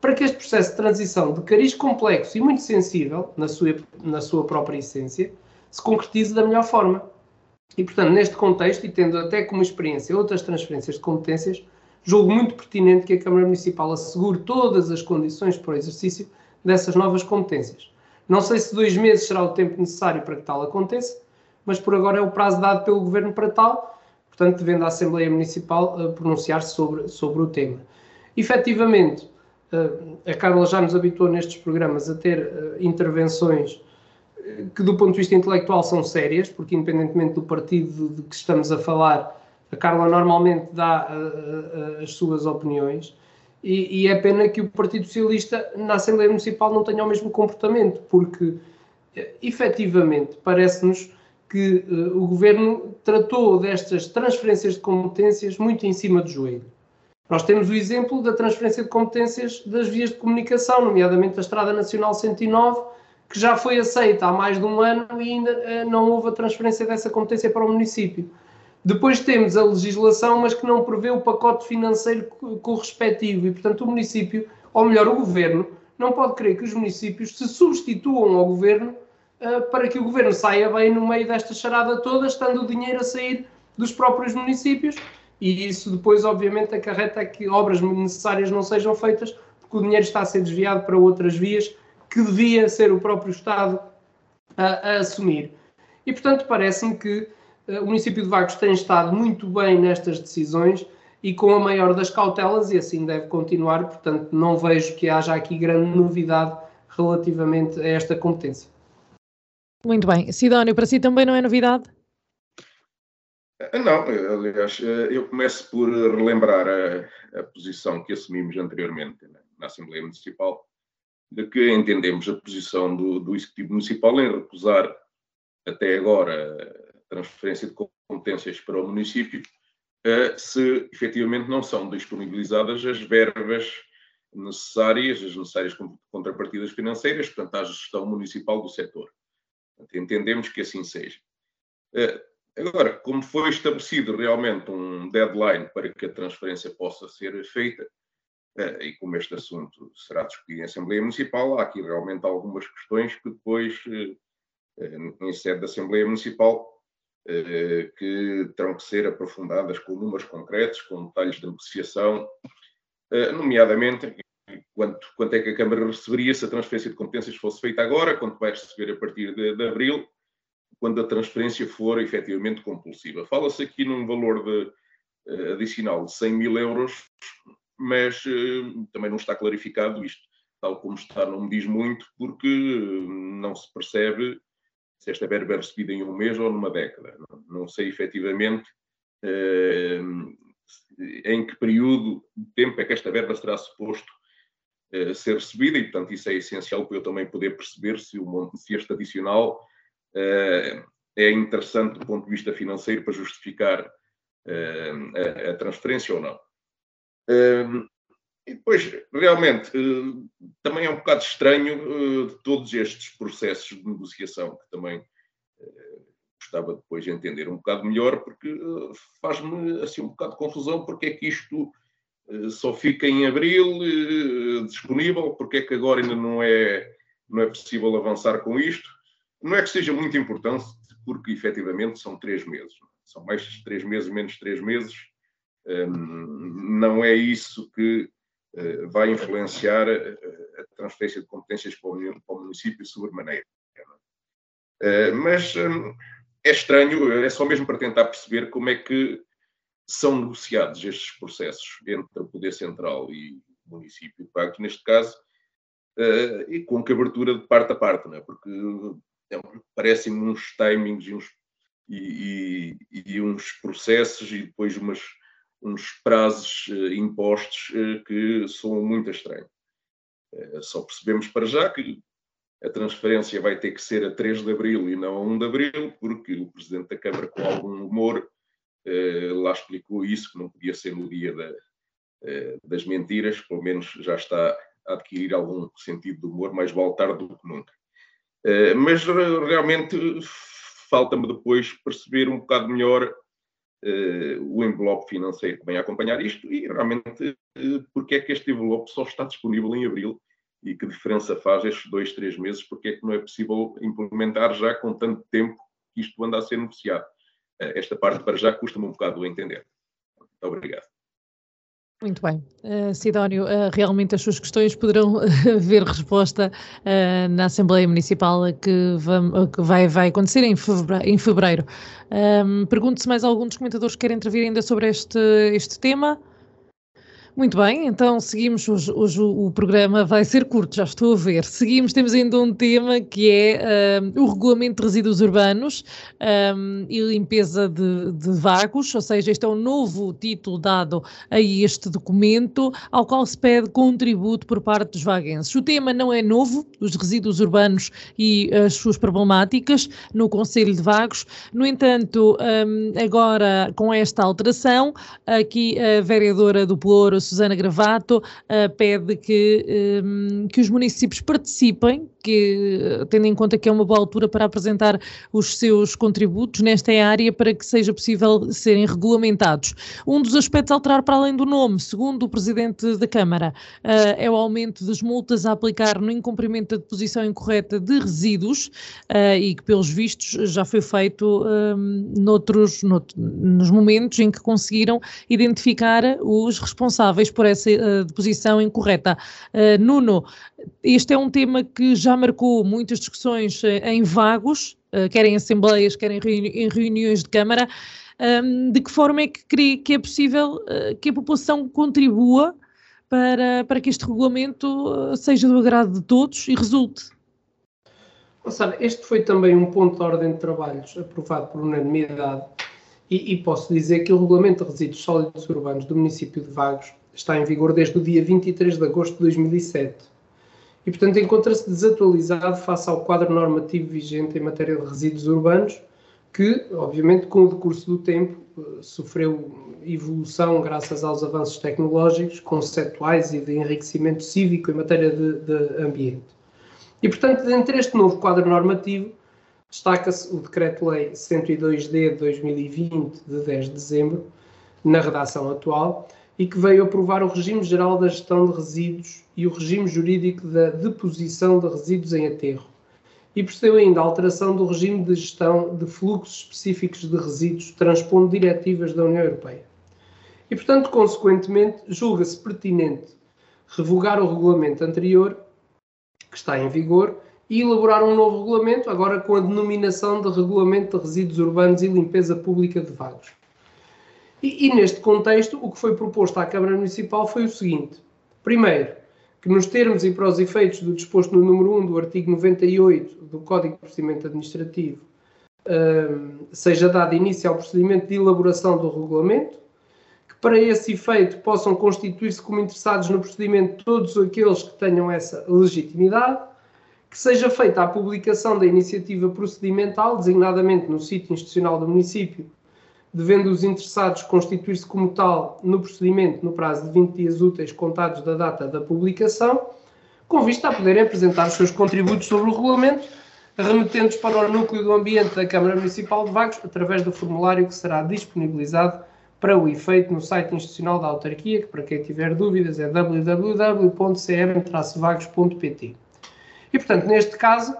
Para que este processo de transição de cariz complexo e muito sensível, na sua, na sua própria essência, se concretize da melhor forma. E, portanto, neste contexto, e tendo até como experiência outras transferências de competências, julgo muito pertinente que a Câmara Municipal assegure todas as condições para o exercício dessas novas competências. Não sei se dois meses será o tempo necessário para que tal aconteça, mas por agora é o prazo dado pelo Governo para tal, portanto, devendo a Assembleia Municipal uh, pronunciar-se sobre, sobre o tema. Efetivamente, uh, a Carla já nos habituou nestes programas a ter uh, intervenções que, do ponto de vista intelectual, são sérias, porque, independentemente do partido de que estamos a falar, a Carla normalmente dá as suas opiniões e, e, é pena que o Partido Socialista na Assembleia Municipal não tenha o mesmo comportamento, porque efetivamente parece-nos que uh, o governo tratou destas transferências de competências muito em cima do joelho. Nós temos o exemplo da transferência de competências das vias de comunicação, nomeadamente a Estrada Nacional 109, que já foi aceita há mais de um ano e ainda uh, não houve a transferência dessa competência para o município. Depois temos a legislação, mas que não prevê o pacote financeiro correspectivo e, portanto, o município, ou melhor, o governo, não pode querer que os municípios se substituam ao governo uh, para que o governo saia bem no meio desta charada toda, estando o dinheiro a sair dos próprios municípios e isso depois, obviamente, acarreta que obras necessárias não sejam feitas porque o dinheiro está a ser desviado para outras vias que devia ser o próprio Estado a, a assumir. E, portanto, parece-me que o município de Vagos tem estado muito bem nestas decisões e com a maior das cautelas, e assim deve continuar, portanto, não vejo que haja aqui grande novidade relativamente a esta competência. Muito bem. Sidónio, para si também não é novidade? Ah, não, aliás, eh, eu começo por relembrar a, a posição que assumimos anteriormente né, na Assembleia Municipal, de que entendemos a posição do, do Executivo Municipal em recusar até agora transferência de competências para o município, eh, se efetivamente não são disponibilizadas as verbas necessárias, as necessárias contrapartidas financeiras, portanto, à gestão municipal do setor. Entendemos que assim seja. Eh, Agora, como foi estabelecido realmente um deadline para que a transferência possa ser feita, eh, e como este assunto será discutido em Assembleia Municipal, há aqui realmente algumas questões que depois, em sede da Assembleia Municipal, que terão que ser aprofundadas com números concretos, com detalhes de negociação, nomeadamente quanto, quanto é que a Câmara receberia se a transferência de competências fosse feita agora, quanto vai receber a partir de, de abril, quando a transferência for efetivamente compulsiva. Fala-se aqui num valor de, uh, adicional de 100 mil euros, mas também não está clarificado isto. Tal como está, não me diz muito, porque não se percebe se esta verba é recebida em um mês ou numa década. Não, sei efetivamente em que período de tempo é que esta verba será suposto ser recebida, e portanto isso é essencial para eu também poder perceber se, o, se este adicional eh, é interessante do ponto de vista financeiro para justificar eh, a, a transferência ou não. Eh, e depois, realmente, também é um bocado estranho de todos estes processos de negociação, que também gostava depois de entender um bocado melhor, porque faz-me assim um bocado de confusão porque é que isto só fica em abril disponível, porque é que agora ainda não é, não é possível avançar com isto. Não é que seja muito importante, porque efetivamente são três meses. São mais três meses, menos três meses. Hum, não é isso que eh, vai influenciar a transferência de competências para o município sobremaneira. Eh, mas hum, é estranho, é só mesmo para tentar perceber como é que são negociados estes processos entre o Poder Central e o município, que neste caso, eh, e com cobertura de parte a parte, não é? porque então, parecem-me uns timings e uns, e, e, e, uns processos e depois umas, uns prazos uh, impostos uh, que são muito estranhos. Uh, só percebemos para já que a transferência vai ter que ser a 3 de abril e não a 1 de abril, porque o Presidente da Câmara, com algum humor, lá explicou isso, que não podia ser no dia da, das mentiras, pelo menos já está a adquirir algum sentido de humor, mais vale tarde do que nunca. Eh, mas realmente falta-me depois perceber um bocado melhor o envelope financeiro que vem acompanhar isto e realmente uh, porque é que este envelope só está disponível em abril e que diferença faz estes dois, três meses, porque é que não é possível implementar já com tanto tempo que isto anda a ser negociado. Uh, esta parte para já custa-me um bocado a entender. Muito obrigado. Muito bem. Uh, Sidónio, uh, realmente as suas questões poderão <laughs> ver resposta uh, na Assembleia Municipal que, vam, que vai, vai, acontecer em fevereiro. Em fevereiro. Um, Pergunto se mais algum dos comentadores quer intervir ainda sobre este, este tema. Muito bem, então seguimos. Hoje, hoje, o programa vai ser curto, já estou a ver. Seguimos, temos ainda um tema que é uh, o regulamento de resíduos urbanos um, e limpeza de, de, vagos, ou seja, este é um novo título dado a este documento, ao qual se pede contributo por parte dos vaguenses. O tema não é novo, os resíduos urbanos e as suas problemáticas no Conselho de Vagos. No entanto, um, agora com esta alteração, aqui a vereadora do Pelouro, Susana Gravato, uh, pede que, um, que os municípios participem, que, tendo em conta que é uma boa altura para apresentar os seus contributos nesta área para que seja possível serem regulamentados. Um dos aspectos a alterar para além do nome, segundo o Presidente da Câmara, uh, é o aumento das multas a aplicar no incumprimento da deposição incorreta de resíduos uh, e que, pelos vistos, já foi feito um, noutros, noutros, nos momentos em que conseguiram identificar os responsáveis por essa uh, deposição incorreta. Nuno, este é um tema que já marcou muitas discussões em vagos, quer em assembleias, quer em, em reuniões de Câmara. Um, de que forma é que crê que é possível uh, que a população contribua para, para que este regulamento uh, seja do agrado de todos e resulte? Sabe, este foi também um ponto de ordem de trabalhos aprovado por unanimidade e, e, posso dizer que o Regulamento de Resíduos Sólidos Urbanos do município de Vagos está em vigor desde o dia 23 de agosto de 2007 e, portanto, encontra-se desatualizado face ao quadro normativo vigente em matéria de resíduos urbanos, que, obviamente, com o decurso do tempo, eh, sofreu evolução graças aos avanços tecnológicos, conceptuais e de enriquecimento cívico em matéria de, de ambiente. E, portanto, dentre este novo quadro normativo, destaca-se o Decreto-Lei 102D de 2020, de 10 de dezembro, na redação atual, e que veio aprovar o regime geral da gestão de resíduos e o regime jurídico da deposição de resíduos em aterro. E procedeu ainda à alteração do regime de gestão de fluxos específicos de resíduos, transpondo diretivas da União Europeia. E, portanto, consequentemente, julga-se pertinente revogar o regulamento anterior, que está em vigor, e elaborar um novo regulamento, agora com a denominação de Regulamento de Resíduos Urbanos e Limpeza Pública de Vagos. E, e, neste contexto, o que foi proposto à Câmara Municipal foi o seguinte: primeiro, que nos termos e para os efeitos do disposto no número 1 do artigo 98 do Código de Procedimento Administrativo, um, seja dado início ao procedimento de elaboração do regulamento, que para esse efeito possam constituir-se como interessados no procedimento todos aqueles que tenham essa legitimidade, que seja feita a publicação da iniciativa procedimental, designadamente no sítio institucional do município, devendo os interessados constituir-se como tal no procedimento no prazo de 20 dias úteis contados da data da publicação, com vista a poderem apresentar os seus contributos sobre o regulamento, remetendo-os para o núcleo do ambiente da Câmara Municipal de Vagos, através do formulário que será disponibilizado para o efeito no site institucional da autarquia, que para quem tiver dúvidas é www.cm-vagos.pt. E, portanto, neste caso,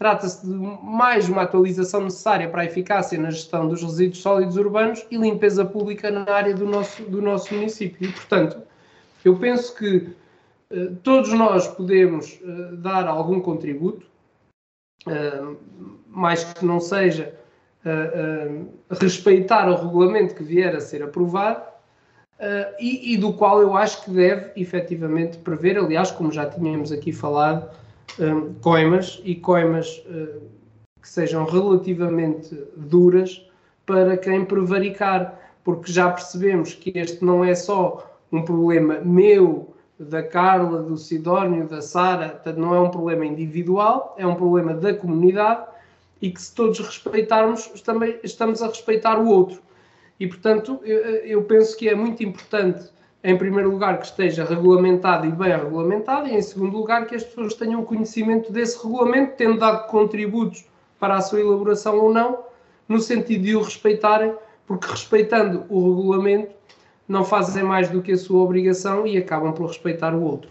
Trata-se de mais uma atualização necessária para a eficácia na gestão dos resíduos sólidos urbanos e limpeza pública na área do nosso, do nosso município. E, portanto, eu penso que uh, todos nós podemos uh, dar algum contributo, uh, mais que não seja respeitar o regulamento que vier a ser aprovado, e, e do qual eu acho que deve efetivamente prever, aliás, como já tínhamos aqui falado, um, coimas e coimas uh, que sejam relativamente duras para quem prevaricar, porque já percebemos que este não é só um problema meu, da Carla, do Sidónio, da Sara, não é um problema individual, é um problema da comunidade e que se todos respeitarmos, também estamos a respeitar o outro. E, portanto, eu, eu penso que é muito importante em primeiro lugar, que esteja regulamentado e bem regulamentado, e em segundo lugar, que as pessoas tenham conhecimento desse regulamento, tendo dado contributos para a sua elaboração ou não, no sentido de o respeitarem, porque respeitando o regulamento não fazem mais do que a sua obrigação e acabam por respeitar o outro.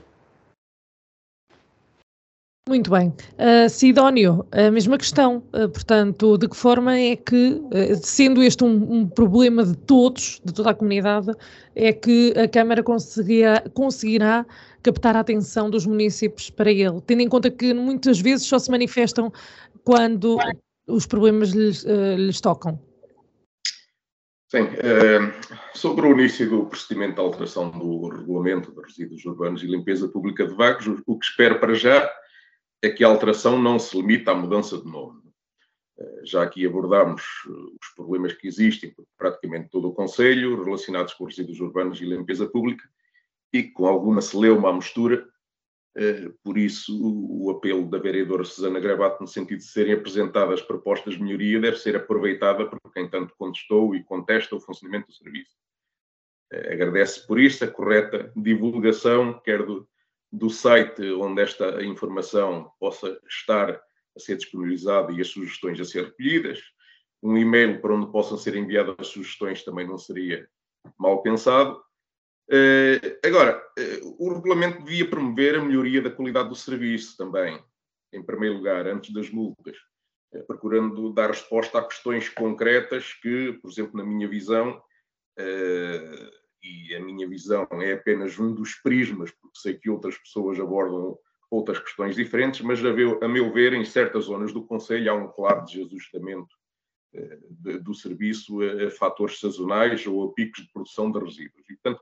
Muito bem. Uh, Sidónio, a mesma questão. Uh, portanto, de que forma é que, uh, sendo este um, um, problema de todos, de toda a comunidade, é que a Câmara conseguirá, captar a atenção dos municípios para ele, tendo em conta que muitas vezes só se manifestam quando os problemas lhes, lhes tocam? Sim, sobre o início do procedimento de alteração do regulamento de resíduos urbanos e limpeza pública de vagos, o que espero para já é que a alteração não se limita à mudança de nome. Uh, já aqui abordámos os problemas que existem por praticamente todo o Conselho relacionados com resíduos urbanos e limpeza pública e com alguma celeuma à mistura eh, por isso, o apelo da vereadora Susana Gravato, no sentido de serem apresentadas propostas de melhoria, deve ser aproveitada por quem tanto contestou e contesta o funcionamento do serviço. Eh, agradece por isso a correta divulgação, quer do, do site onde esta informação possa estar a ser disponibilizada e as sugestões a ser recolhidas, um e-mail para onde possam ser enviadas as sugestões também não seria mal pensado, Uh, agora, uh, o regulamento devia promover a melhoria da qualidade do serviço também, em primeiro lugar, antes das multas, uh, procurando dar resposta a questões concretas que, por exemplo, na minha visão, e a minha visão é apenas um dos prismas, porque sei que outras pessoas abordam outras questões diferentes, mas a meu, a meu ver, em certas zonas do Conselho há um claro desajustamento do serviço a, a fatores sazonais ou a picos de produção de resíduos. E, portanto,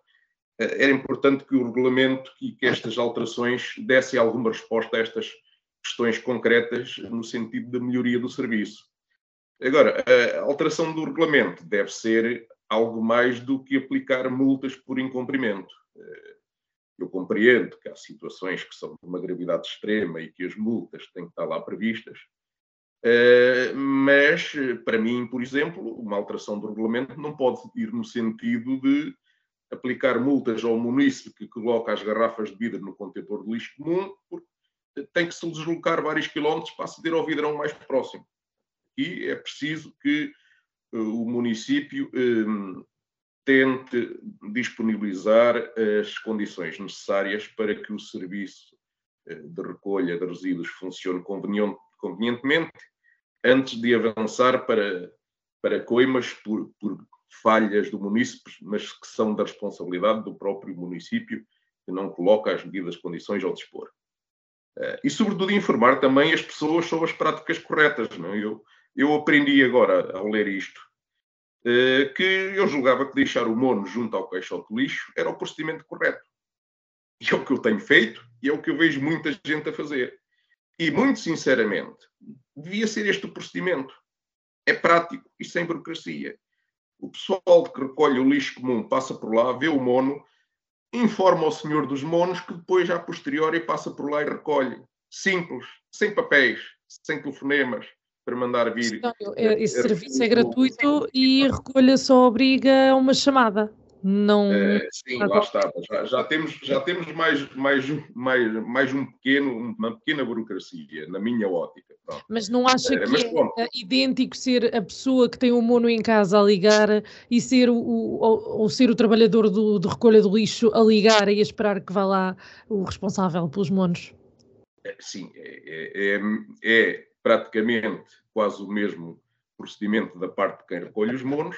eh, era importante que o regulamento e que estas alterações dessem alguma resposta a estas questões concretas no sentido da melhoria do serviço. Agora, a alteração do regulamento deve ser algo mais do que aplicar multas por incumprimento. Eh, eu compreendo que há situações que são de uma gravidade extrema e que as multas têm que estar lá previstas, eh, mas, para mim, por exemplo, uma alteração do regulamento não pode ir no sentido de aplicar multas ao munícipe que coloca as garrafas de vidro no contentor de lixo comum, porque tem que se deslocar vários quilómetros para aceder ao vidrão mais próximo. E é preciso que o município um, tente disponibilizar as condições necessárias para que o serviço uh, de recolha de resíduos funcione convenientemente antes de avançar para, para coimas por, por falhas do município, mas que são da responsabilidade do próprio município, que não coloca as medidas condições ao dispor. Uh, e, sobretudo, informar também as pessoas sobre as práticas corretas. Não? É? Eu, eu aprendi agora, ao ler isto, que eu julgava que deixar o mono junto ao caixote de lixo era o procedimento correto. E é o que eu tenho feito e é o que eu vejo muita gente a fazer. E, muito sinceramente, devia ser este o procedimento. É prático e sem burocracia. O pessoal que recolhe o lixo comum passa por lá, vê o mono, informa ao senhor dos monos que depois, a posteriori, passa por lá e recolhe. Simples, sem papéis, sem telefonemas para mandar vir. esse serviço é gratuito e a recolha só obriga a uma chamada. Não... É, sim, lá está. Já, já, temos, já temos mais, mais, mais, mais um pequeno, uma pequena burocracia, na minha ótica. Pronto. Mas não acha é, que é idêntico ser a pessoa que tem o mono em casa a ligar e ser o, o, ou ser o trabalhador do, de recolha do lixo a ligar e a esperar que vá lá o responsável pelos monos? É, sim, é, é, é praticamente quase o mesmo procedimento da parte de quem recolhe os monos,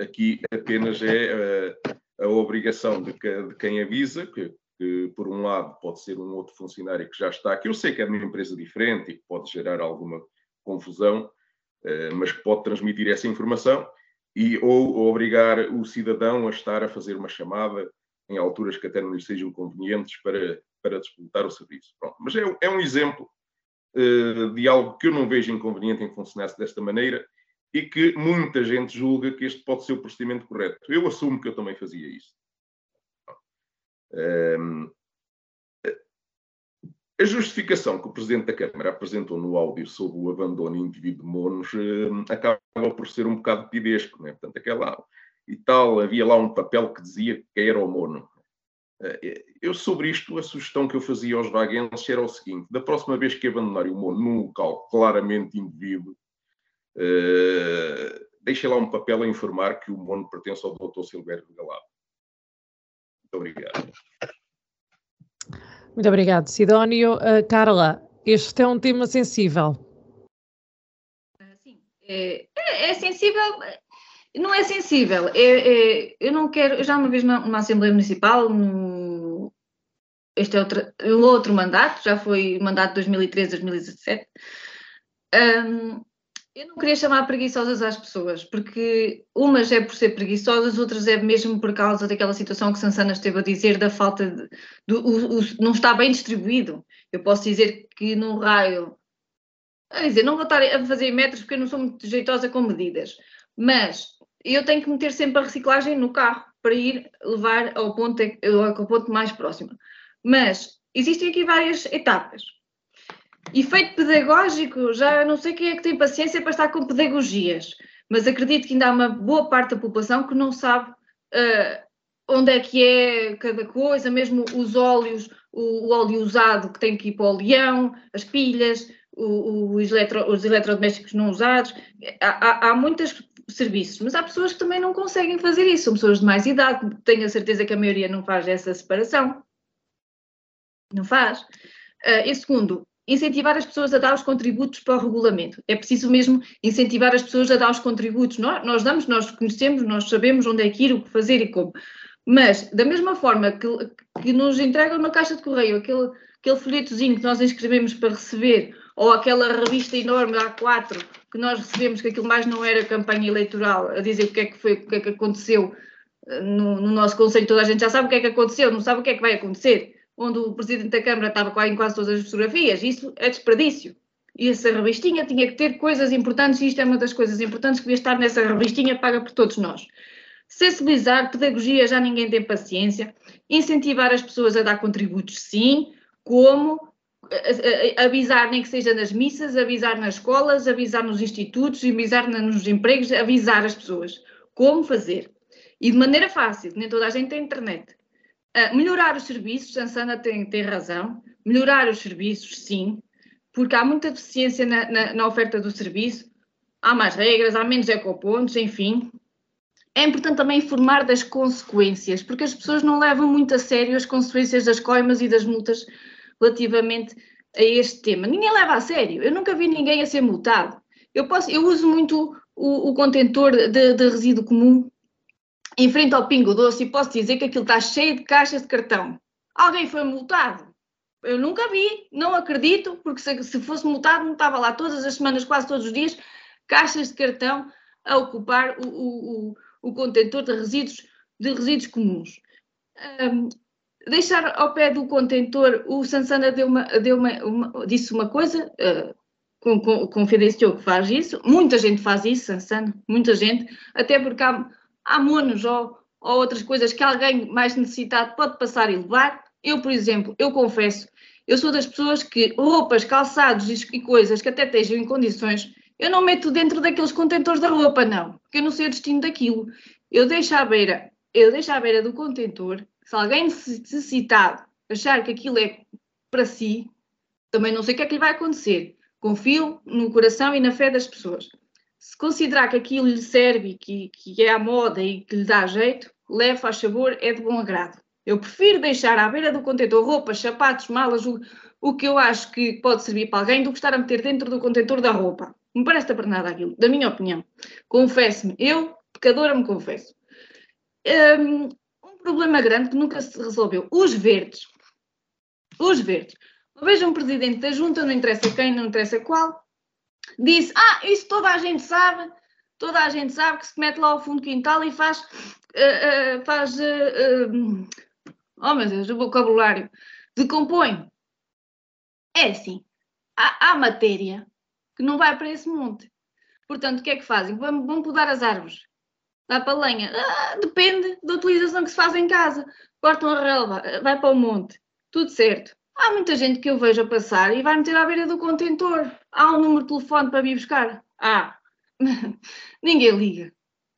Aqui apenas é a, a obrigação de, que, de, quem avisa, que, que, por um lado pode ser um outro funcionário que já está aqui, eu sei que é uma empresa diferente e que pode gerar alguma confusão, eh, mas que pode transmitir essa informação e ou obrigar o cidadão a estar a fazer uma chamada em alturas que até não lhe sejam convenientes para, para disputar o serviço. Pronto. Mas é, é um exemplo de algo que eu não vejo inconveniente em funcionar desta maneira e que muita gente julga que este pode ser o procedimento correto. Eu assumo que eu também fazia isso. Um, a justificação que o Presidente da Câmara apresentou no áudio sobre o abandono indivíduo de monos um, acaba por ser um bocado pidesco, né? Portanto, aquela e tal, havia lá um papel que dizia que era o mono. Uh, eu, sobre isto, a sugestão que eu fazia aos vaguenses era o seguinte: da próxima vez que abandonarem o mono num local claramente indevido, Uh, deixei lá um papel a informar que o mono pertence ao Dr. Silvério Galado. Muito obrigado. Muito obrigado, Sidónio. Uh, Carla, este é um tema sensível. Sim, é, é, é sensível, não é sensível. É, é, eu não quero, já uma vez numa Assembleia Municipal, no, este é outro, outro mandato, já foi mandato de 2013, 2017, um, Eu não queria chamar preguiçosas às pessoas, porque umas é por ser preguiçosas, outras é mesmo por causa daquela situação que Sansana esteve a dizer, da falta de. Do, o, o, não está bem distribuído. Eu posso dizer que num raio. A dizer, não vou estar a fazer metros porque eu não sou muito jeitosa com medidas, mas eu tenho que meter sempre a reciclagem no carro para ir levar ao ponto, ao ponto mais próximo. Mas existem aqui várias etapas Efeito pedagógico, já não sei quem é que tem paciência para estar com pedagogias, mas acredito que ainda há uma boa parte da população que não sabe uh, onde é que é cada coisa, mesmo os óleos, o, o, óleo usado que tem que ir para o leão, as pilhas, o, o eletro, os eletrodomésticos não usados. Há, há, há muitos serviços, mas há pessoas que também não conseguem fazer isso, são pessoas de mais idade, tenho a certeza que a maioria não faz essa separação. Não faz. Uh, e segundo, incentivar as pessoas a dar os contributos para o regulamento. É preciso mesmo incentivar as pessoas a dar os contributos. Nós, nós damos, nós conhecemos, nós sabemos onde é que ir, o que fazer e como. Mas, da mesma forma que, que nos entregam na caixa de correio aquele, aquele folhetozinho que nós inscrevemos para receber, ou aquela revista enorme A4 que nós recebemos, que aquilo mais não era campanha eleitoral, a dizer o que é que foi, o que é que aconteceu eh, no, no nosso Conselho, toda a gente já sabe o que é que aconteceu, não sabe o que é que vai acontecer onde o Presidente da Câmara estava em quase todas as fotografias. Isso é desperdício. E essa revistinha tinha que ter coisas importantes, e isto é uma das coisas importantes que devia estar nessa revistinha paga por todos nós. Sensibilizar, pedagogia, já ninguém tem paciência. Incentivar as pessoas a dar contributos, sim, como avisar, nem que seja nas missas, avisar nas escolas, avisar nos institutos, avisar nos empregos, avisar as pessoas como fazer. E de maneira fácil, nem toda a gente tem internet. Uh, melhorar os serviços, Sansana tem, tem razão, melhorar os serviços, sim, porque há muita deficiência na, na, na oferta do serviço, há mais regras, há menos ecopontos, enfim. É importante também informar das consequências, porque as pessoas não levam muito a sério as consequências das coimas e das multas relativamente a este tema. Ninguém leva a sério. Eu nunca vi ninguém a ser multado. Eu, posso, eu uso muito o, o contentor de, de resíduo comum em frente ao Pingo Doce e posso dizer que aquilo está cheio de caixas de cartão. Alguém foi multado? Eu nunca vi, não acredito, porque se, se fosse multado, não estava lá todas as semanas, quase todos os dias, caixas de cartão a ocupar o, o, o, o contentor de resíduos, de resíduos comuns. Um, deixar ao pé do contentor, o Sansana deu uma, deu uma, uma disse uma coisa, uh, com, confidenciou que faz isso, muita gente faz isso, Sansana, muita gente, até porque há há monos ou, ou outras coisas que alguém mais necessitado pode passar e levar. Eu, por exemplo, eu confesso, eu sou das pessoas que roupas, calçados e coisas que até estejam em condições, eu não meto dentro daqueles contentores da roupa, não, porque eu não sei o destino daquilo. Eu deixo à beira, eu deixo à beira do contentor, se alguém necessitado achar que aquilo é para si, também não sei o que é que lhe vai acontecer. Confio no coração e na fé das pessoas se considerar que aquilo lhe serve, que, que é à moda e que lhe dá jeito, leve, faz sabor, é de bom agrado. Eu prefiro deixar à beira do contentor roupas, sapatos, malas, o, o que eu acho que pode servir para alguém, do que estar a meter dentro do contentor da roupa. Não parece para nada aquilo, da minha opinião. Confesso-me, eu, pecadora, me confesso. Um, um problema grande que nunca se resolveu. Os verdes. Os verdes. Veja um presidente da junta, não interessa quem, não interessa qual, disse: Ah, isso toda a gente sabe, toda a gente sabe que se mete lá ao fundo do quintal e faz. Uh, uh, faz. Uh, oh meu Deus, o vocabulário. Decompõe. É assim. Há, há, matéria que não vai para esse monte. Portanto, o que é que fazem? Vão, vão podar as árvores. Dá para a lenha. Ah, depende da utilização que se faz em casa. Cortam a relva, vai para o monte. Tudo certo. Há muita gente que eu vejo a passar e vai meter à beira do contentor. Há um número de telefone para vir buscar? Ah, <laughs> ninguém liga.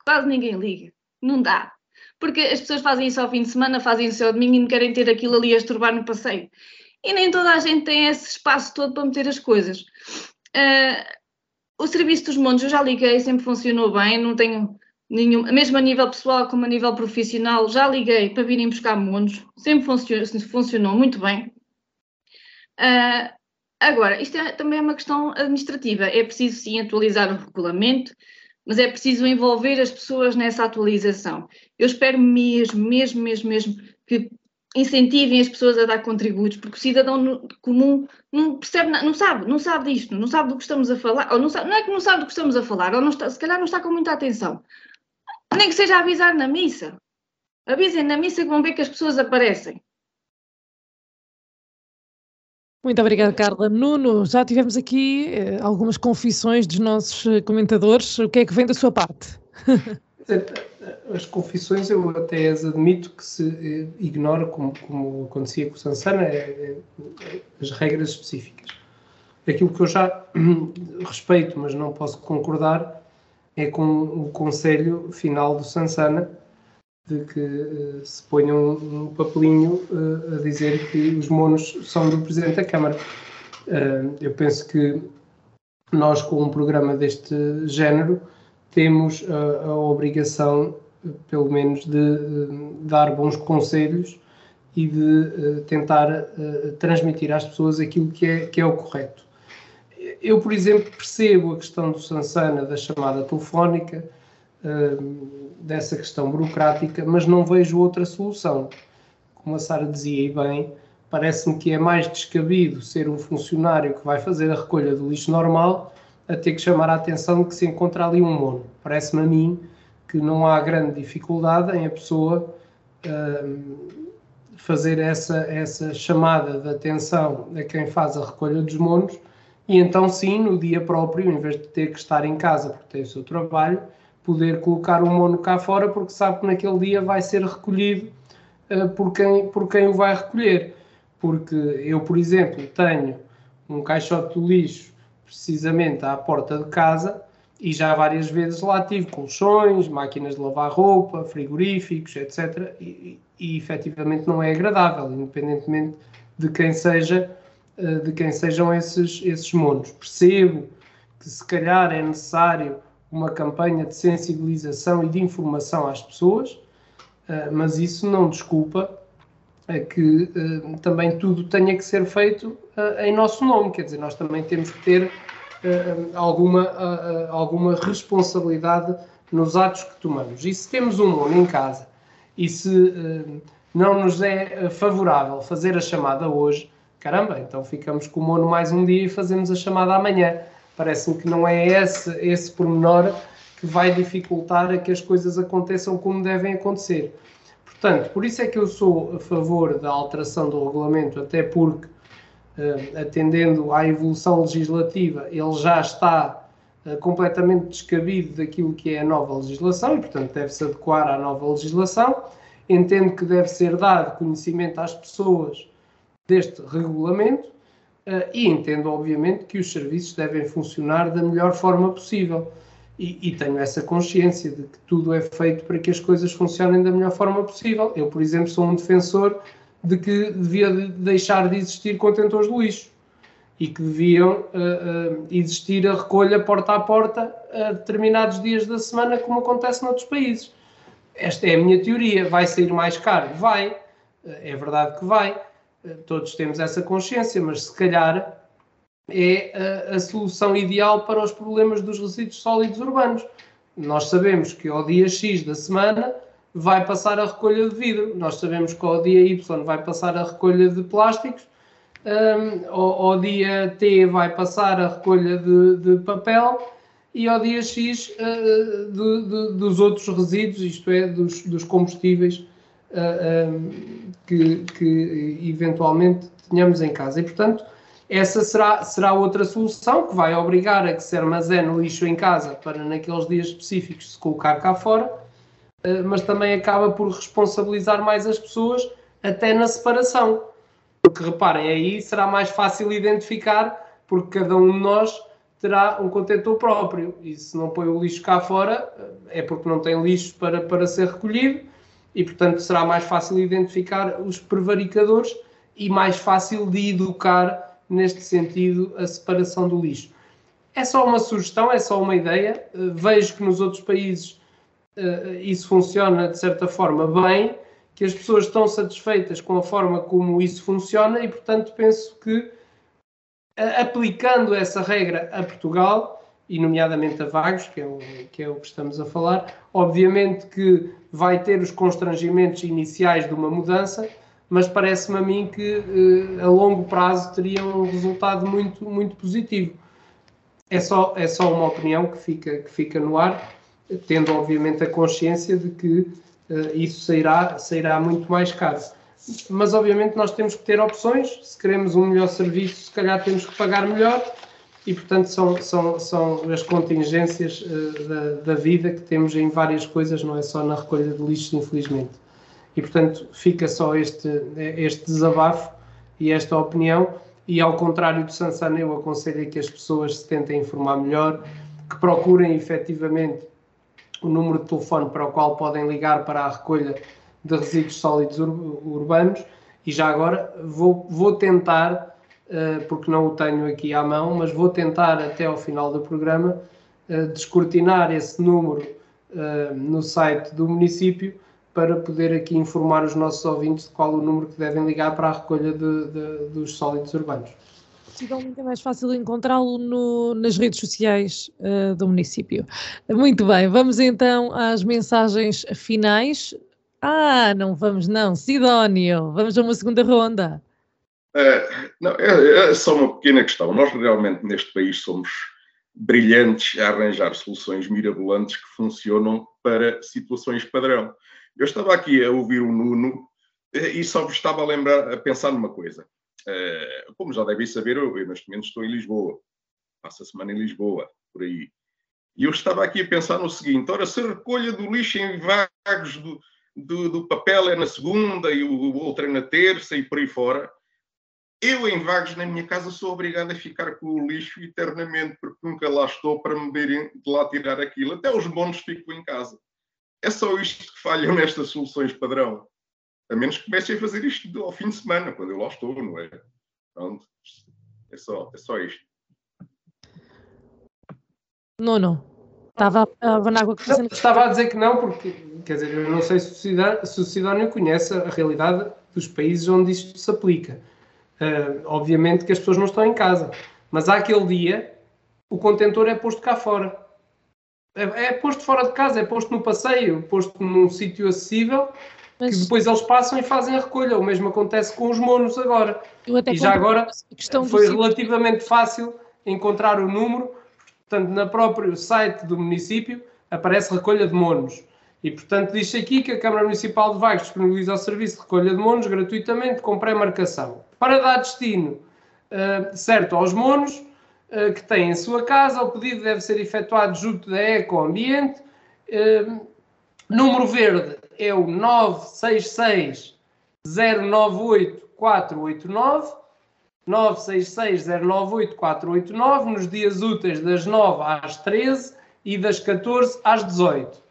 Quase ninguém liga. Não dá. Porque as pessoas fazem isso ao fim de semana, fazem isso ao domingo e não querem ter aquilo ali a estorbar no passeio. E nem toda a gente tem esse espaço todo para meter as coisas. Uh, o serviço dos montes eu já liguei, sempre funcionou bem, não tenho nenhum, mesmo a nível pessoal como a nível profissional, já liguei para virem buscar montes, sempre funcionou, funcionou muito bem. Uh, agora, isto é, também é uma questão administrativa. É preciso sim atualizar o regulamento, mas é preciso envolver as pessoas nessa atualização. Eu espero mesmo, mesmo, mesmo, mesmo que incentivem as pessoas a dar contributos, porque o cidadão comum não percebe, não sabe, não sabe disto, não sabe do que estamos a falar, ou não, sabe, não é que não sabe do que estamos a falar, ou está, se calhar não está com muita atenção. Nem que seja avisar na missa. Avisem na missa que vão ver que as pessoas aparecem. Muito obrigada, Carla. Nuno, já tivemos aqui eh, algumas confissões dos nossos eh, comentadores. O que é que vem da sua parte? <laughs> As confissões eu até as admito que se eh, ignora, como, como acontecia com o Sansana, é, é, as regras específicas. Aquilo que eu já respeito, mas não posso concordar, é com o conselho final do Sansana, de que uh, se ponha um, um papelinho uh, a dizer que os monos são do Presidente da Câmara. Uh, eu penso que nós, com um programa deste género, temos a, obrigação, pelo menos, de dar bons conselhos e de tentar transmitir às pessoas aquilo que é, que é o correto. Eu, por exemplo, percebo a questão do Sansana da chamada telefónica, dessa questão burocrática, mas não vejo outra solução. Como a Sara dizia e bem, parece-me que é mais descabido ser um funcionário que vai fazer a recolha do lixo normal a ter que chamar a atenção de que se encontra ali um mono. Parece-me a mim que não há grande dificuldade em a pessoa fazer essa, essa chamada de atenção a quem faz a recolha dos monos e então sim, no dia próprio, em vez de ter que estar em casa porque tem o seu trabalho, poder colocar o mono cá fora porque sabe que naquele dia vai ser recolhido uh, por, quem, por quem o vai recolher. Porque eu, por exemplo, tenho um caixote de lixo precisamente à porta de casa e já várias vezes lá tive colchões, máquinas de lavar roupa, frigoríficos, etc. E, e efetivamente não é agradável, independentemente de quem seja eh, de quem sejam esses, esses monos. Percebo que se calhar é necessário uma campanha de sensibilização e de informação às pessoas, eh, mas isso não desculpa que eh, também tudo tenha que ser feito em nosso nome, quer dizer, nós também temos que ter alguma, alguma responsabilidade nos atos que tomamos. E se temos um mono em casa e se não nos é favorável fazer a chamada hoje, caramba, então ficamos com o mono mais um dia e fazemos a chamada amanhã. Parece-me que não é esse, esse pormenor que vai dificultar a que as coisas aconteçam como devem acontecer. Portanto, por isso é que eu sou a favor da alteração do regulamento, até porque, uh, atendendo à evolução legislativa, ele já está uh, completamente descabido daquilo que é a nova legislação e, portanto, deve-se adequar à nova legislação. Entendo que deve ser dado conhecimento às pessoas deste regulamento Uh, e entendo, obviamente, que os serviços devem funcionar da melhor forma possível. E, e, tenho essa consciência de que tudo é feito para que as coisas funcionem da melhor forma possível. Eu, por exemplo, sou um defensor de que devia deixar de existir contentores de lixo e que deviam uh, uh, existir a recolha porta a porta a determinados dias da semana, como acontece noutros países. Esta é a minha teoria. Vai sair mais caro? Vai. É verdade que vai todos temos essa consciência, mas se calhar é a, a, solução ideal para os problemas dos resíduos sólidos urbanos. Nós sabemos que ao dia X da semana vai passar a recolha de vidro, nós sabemos que ao dia Y vai passar a recolha de plásticos, um, ao, ao, dia T vai passar a recolha de, de papel. E ao dia X uh, de, de, dos outros resíduos, isto é, dos, dos combustíveis que, que, eventualmente tenhamos em casa. E, portanto, essa será, será outra solução que vai obrigar a que se armazene o lixo em casa para, naqueles dias específicos, se colocar cá fora, uh, mas também acaba por responsabilizar mais as pessoas até na separação. Porque reparem, aí será mais fácil identificar, porque cada um de nós terá um contentor próprio. E se não põe o lixo cá fora, é porque não tem lixo para, para ser recolhido e, portanto, será mais fácil identificar os prevaricadores e mais fácil de educar, neste sentido, a separação do lixo. É só uma sugestão, é só uma ideia. Eh, vejo que nos outros países uh, isso funciona de certa forma bem, que as pessoas estão satisfeitas com a forma como isso funciona e, portanto, penso que aplicando essa regra a Portugal, e nomeadamente a Vagos, que é, o, que é o que estamos a falar. Obviamente que vai ter os constrangimentos iniciais de uma mudança, mas parece-me a mim que a longo prazo teria um resultado muito, muito positivo. É só, é só uma opinião que fica, que fica no ar, tendo obviamente a consciência de que isso sairá, sairá muito mais caro mas obviamente nós temos que ter opções. Se queremos um melhor serviço, se calhar temos que pagar melhor e, portanto, são, são, são as contingências uh, da, da, vida que temos em várias coisas, não é só na recolha de lixos, infelizmente. E, portanto, fica só este, este desabafo e esta opinião. E, ao contrário do Sansana, eu aconselho que as pessoas se tentem informar melhor, que procurem efetivamente o número de telefone para o qual podem ligar para a recolha de resíduos sólidos ur urbanos. E já agora vou, vou tentar, porque não o tenho aqui à mão, mas vou tentar até ao final do programa uh, descortinar esse número uh, no site do município para poder aqui informar os nossos ouvintes de qual o número que devem ligar para a recolha de, de, dos sólidos urbanos. Possivelmente é mais fácil encontrá-lo nas redes sociais uh, do município. Muito bem, vamos então às mensagens finais. Ah, não vamos não. Sidónio, vamos a uma segunda ronda. É, não, é, é, só uma pequena questão. Nós realmente neste país somos brilhantes a arranjar soluções mirabolantes que funcionam para situações padrão. Eu estava aqui a ouvir o Nuno eh, e só estava a lembrar, a pensar numa coisa. Eh, como já devem saber, eu, eu neste momento estou em Lisboa. Passo a semana em Lisboa, por aí. E eu estava aqui a pensar no seguinte: ora, se a recolha do lixo em vagos do, do, do, papel é na segunda e o outro é na terça e por aí fora. Eu, em vagos, na minha casa, sou obrigado a ficar com o lixo eternamente, porque nunca lá estou para me verem de lá tirar aquilo. Até os bons ficam em casa. É só isto que falham nestas soluções padrão. A menos que comecem a fazer isto ao fim de semana, quando eu lá estou, não é? Pronto. É só, é só isto. Não, não. Estava a água que não, Estava a dizer que não, porque, quer dizer, eu não sei se o, Cidónio, se o Cidónio conhece a realidade dos países onde isto se aplica. Uh, obviamente que as pessoas não estão em casa, mas aquele dia o contentor é posto cá fora. É, é posto fora de casa, é posto no passeio, posto num sítio acessível, mas... que depois eles passam e fazem a recolha. O mesmo acontece com os monos agora. e já agora foi relativamente fácil encontrar o número Portanto, no próprio site do município aparece recolha de monos. E, portanto, diz aqui que a Câmara Municipal de Vagos disponibiliza o serviço de recolha de monos gratuitamente com pré-marcação. Para dar destino uh, certo aos monos uh, que têm em sua casa, o pedido deve ser efetuado junto da Ecoambiente. Uh, número verde é o 966 098 489 966-098-489, nos dias úteis das 9 às 13 e das 14 às 18.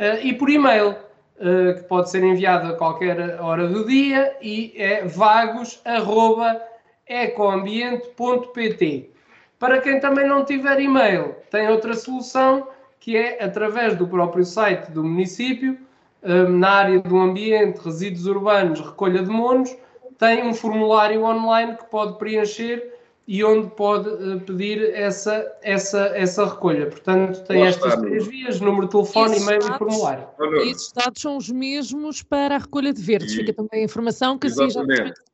Eh, e por e-mail, uh, que pode ser enviado a qualquer hora do dia, e é vagos.ecoambiente.pt. Para quem também não tiver e-mail, tem outra solução, que é através do próprio site do município, uh, na área do ambiente, resíduos urbanos, recolha de monos, tem um formulário online que pode preencher e onde pode uh, pedir essa, essa, essa recolha. Portanto, tem estas três vias, número de telefone, e-mail e formulário. E esses dados são os mesmos para a recolha de verdes. E... Fica também a informação que assim já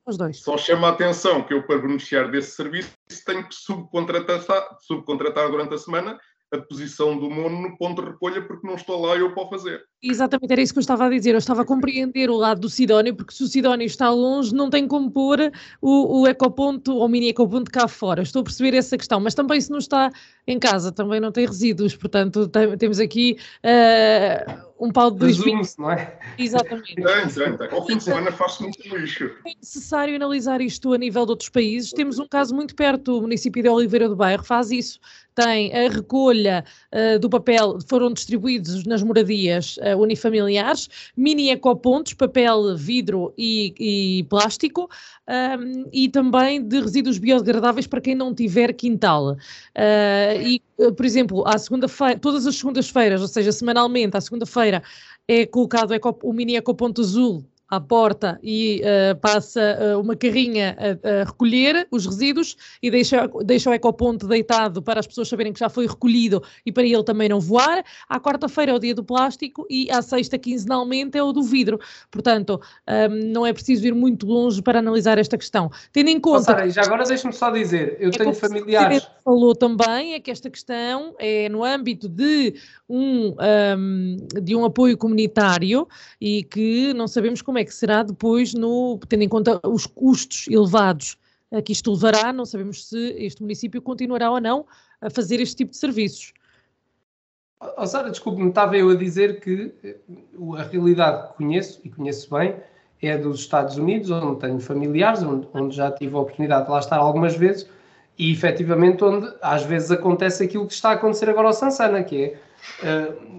os dois. Só chama a atenção que eu, para beneficiar desse serviço, tenho que subcontratar, subcontratar durante a semana a posição do mono no ponto de recolha porque não estou lá eu para fazer. Exatamente, era isso que eu estava a dizer. Eu estava a compreender o lado do Sidónio, porque se o Sidónio está longe, não tem como pôr o, o ecoponto ou o mini ecoponto cá fora. Estou a perceber essa questão, mas também se não está em casa, também não tem resíduos, portanto tem, temos aqui uh, um pau de dois vinhos. não é? Exatamente. Tem, tem, tem. Ao fim de semana faço muito lixo. É necessário analisar isto a nível de outros países. Temos um caso muito perto, o município de Oliveira do Bairro faz isso tem a recolha uh, do papel, foram distribuídos nas moradias uh, unifamiliares, mini ecopontos, papel, vidro e, e plástico, um, e também de resíduos biodegradáveis para quem não tiver quintal. Uh, e, por exemplo, à segunda-feira, todas as segundas-feiras, ou seja, semanalmente, à segunda-feira, é colocado o mini ecoponto azul à porta e uh, passa uh, uma carrinha a, a, recolher os resíduos e deixa, deixa o ecoponto deitado para as pessoas saberem que já foi recolhido e para ele também não voar. À quarta-feira é o dia do plástico e à sexta, quinzenalmente, é o do vidro. Portanto, um, não é preciso ir muito longe para analisar esta questão. Tendo em conta. Oh, Sara, já agora deixa-me só dizer, eu é tenho familiares. falou também é que esta questão é no âmbito de um, um, de um apoio comunitário e que não sabemos como é que será depois, no, tendo em conta os custos elevados que isto levará, não sabemos se este município continuará ou não a fazer este tipo de serviços. Oh, Sara, desculpe-me, estava eu a dizer que eh, a realidade que conheço, e conheço bem, é dos Estados Unidos, onde tenho familiares, onde, onde já tive a oportunidade de lá estar algumas vezes, e efetivamente onde às vezes acontece aquilo que está a acontecer agora ao Sansana, que é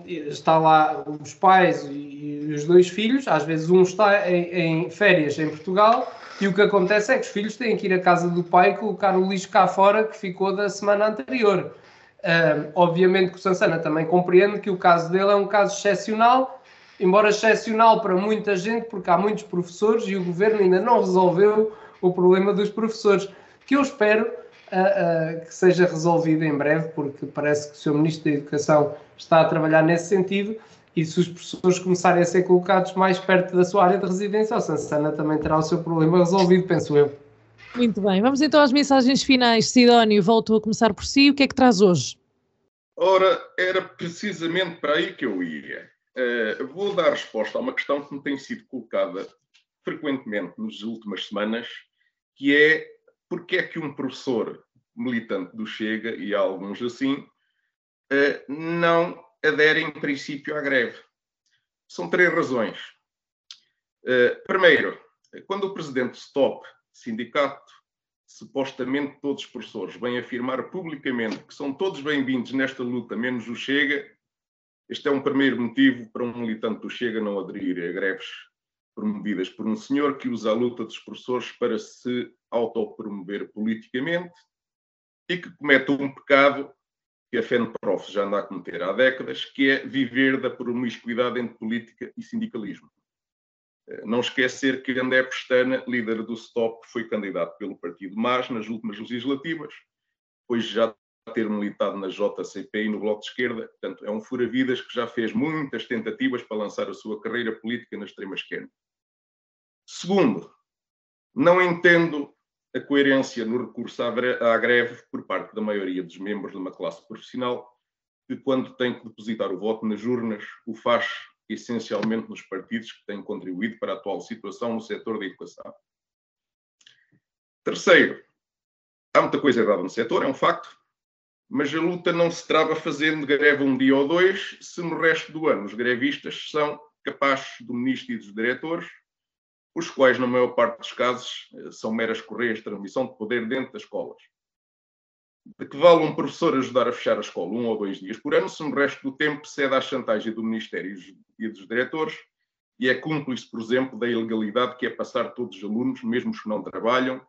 está lá os pais e, os dois filhos, às vezes um está em, em, férias em Portugal e o que acontece é que os filhos têm que ir à casa do pai colocar o lixo cá fora que ficou da semana anterior. Uh, obviamente que o Sansana também compreende que o caso dele é um caso excepcional, embora excepcional para muita gente, porque há muitos professores e o governo ainda não resolveu o problema dos professores, que eu espero uh, que seja resolvido em breve, porque parece que o Sr. Ministro da Educação está a trabalhar nesse sentido e se os professores começarem a ser colocados mais perto da sua área de residência, a Sansana também terá o seu problema resolvido, penso eu. Muito bem, vamos então às mensagens finais. Sidónio, volto a começar por si. O que é que traz hoje? Ora, era precisamente para aí que eu ia. Uh, vou dar resposta a uma questão que me tem sido colocada frequentemente nas últimas semanas, que é porque é que um professor militante do Chega, e há alguns assim, não adere em princípio à greve? São três razões. Eh, primeiro, quando o presidente STOP, sindicato, supostamente todos os professores, vem afirmar publicamente que são todos bem-vindos nesta luta, menos o Chega, este é um primeiro motivo para um militante do Chega não aderir a greves promovidas por um senhor que usa a luta dos professores para se autopromover politicamente e que comete um pecado a FENPROF já anda a cometer há décadas, que é viver da promiscuidade entre política e sindicalismo. Eh, não esquecer que André Pestana, líder do STOP, foi candidato pelo Partido MAS nas últimas legislativas, pois já ter militado na JCP e no Bloco de Esquerda. Portanto, é um fura-vidas que já fez muitas tentativas para lançar a sua carreira política na extrema-esquerda. Segundo, não entendo a coerência no recurso à greve por parte da maioria dos membros de uma classe profissional que, quando tem que depositar o voto nas urnas, o faz essencialmente nos partidos que têm contribuído para a atual situação no setor da educação. Terceiro, há muita coisa errada no setor, é um facto, mas a luta não se trava fazendo greve um dia ou dois, se no resto do ano os grevistas são capazes do ministro e dos diretores os quais, na maior parte dos casos, eh, são meras correias de transmissão de poder dentro das escolas. De que vale um professor ajudar a fechar a escola um ou dois dias por ano, se no resto do tempo cede à chantagem do Ministério e dos diretores e é cúmplice, por exemplo, da ilegalidade que é passar todos os alunos, mesmo os que não trabalham,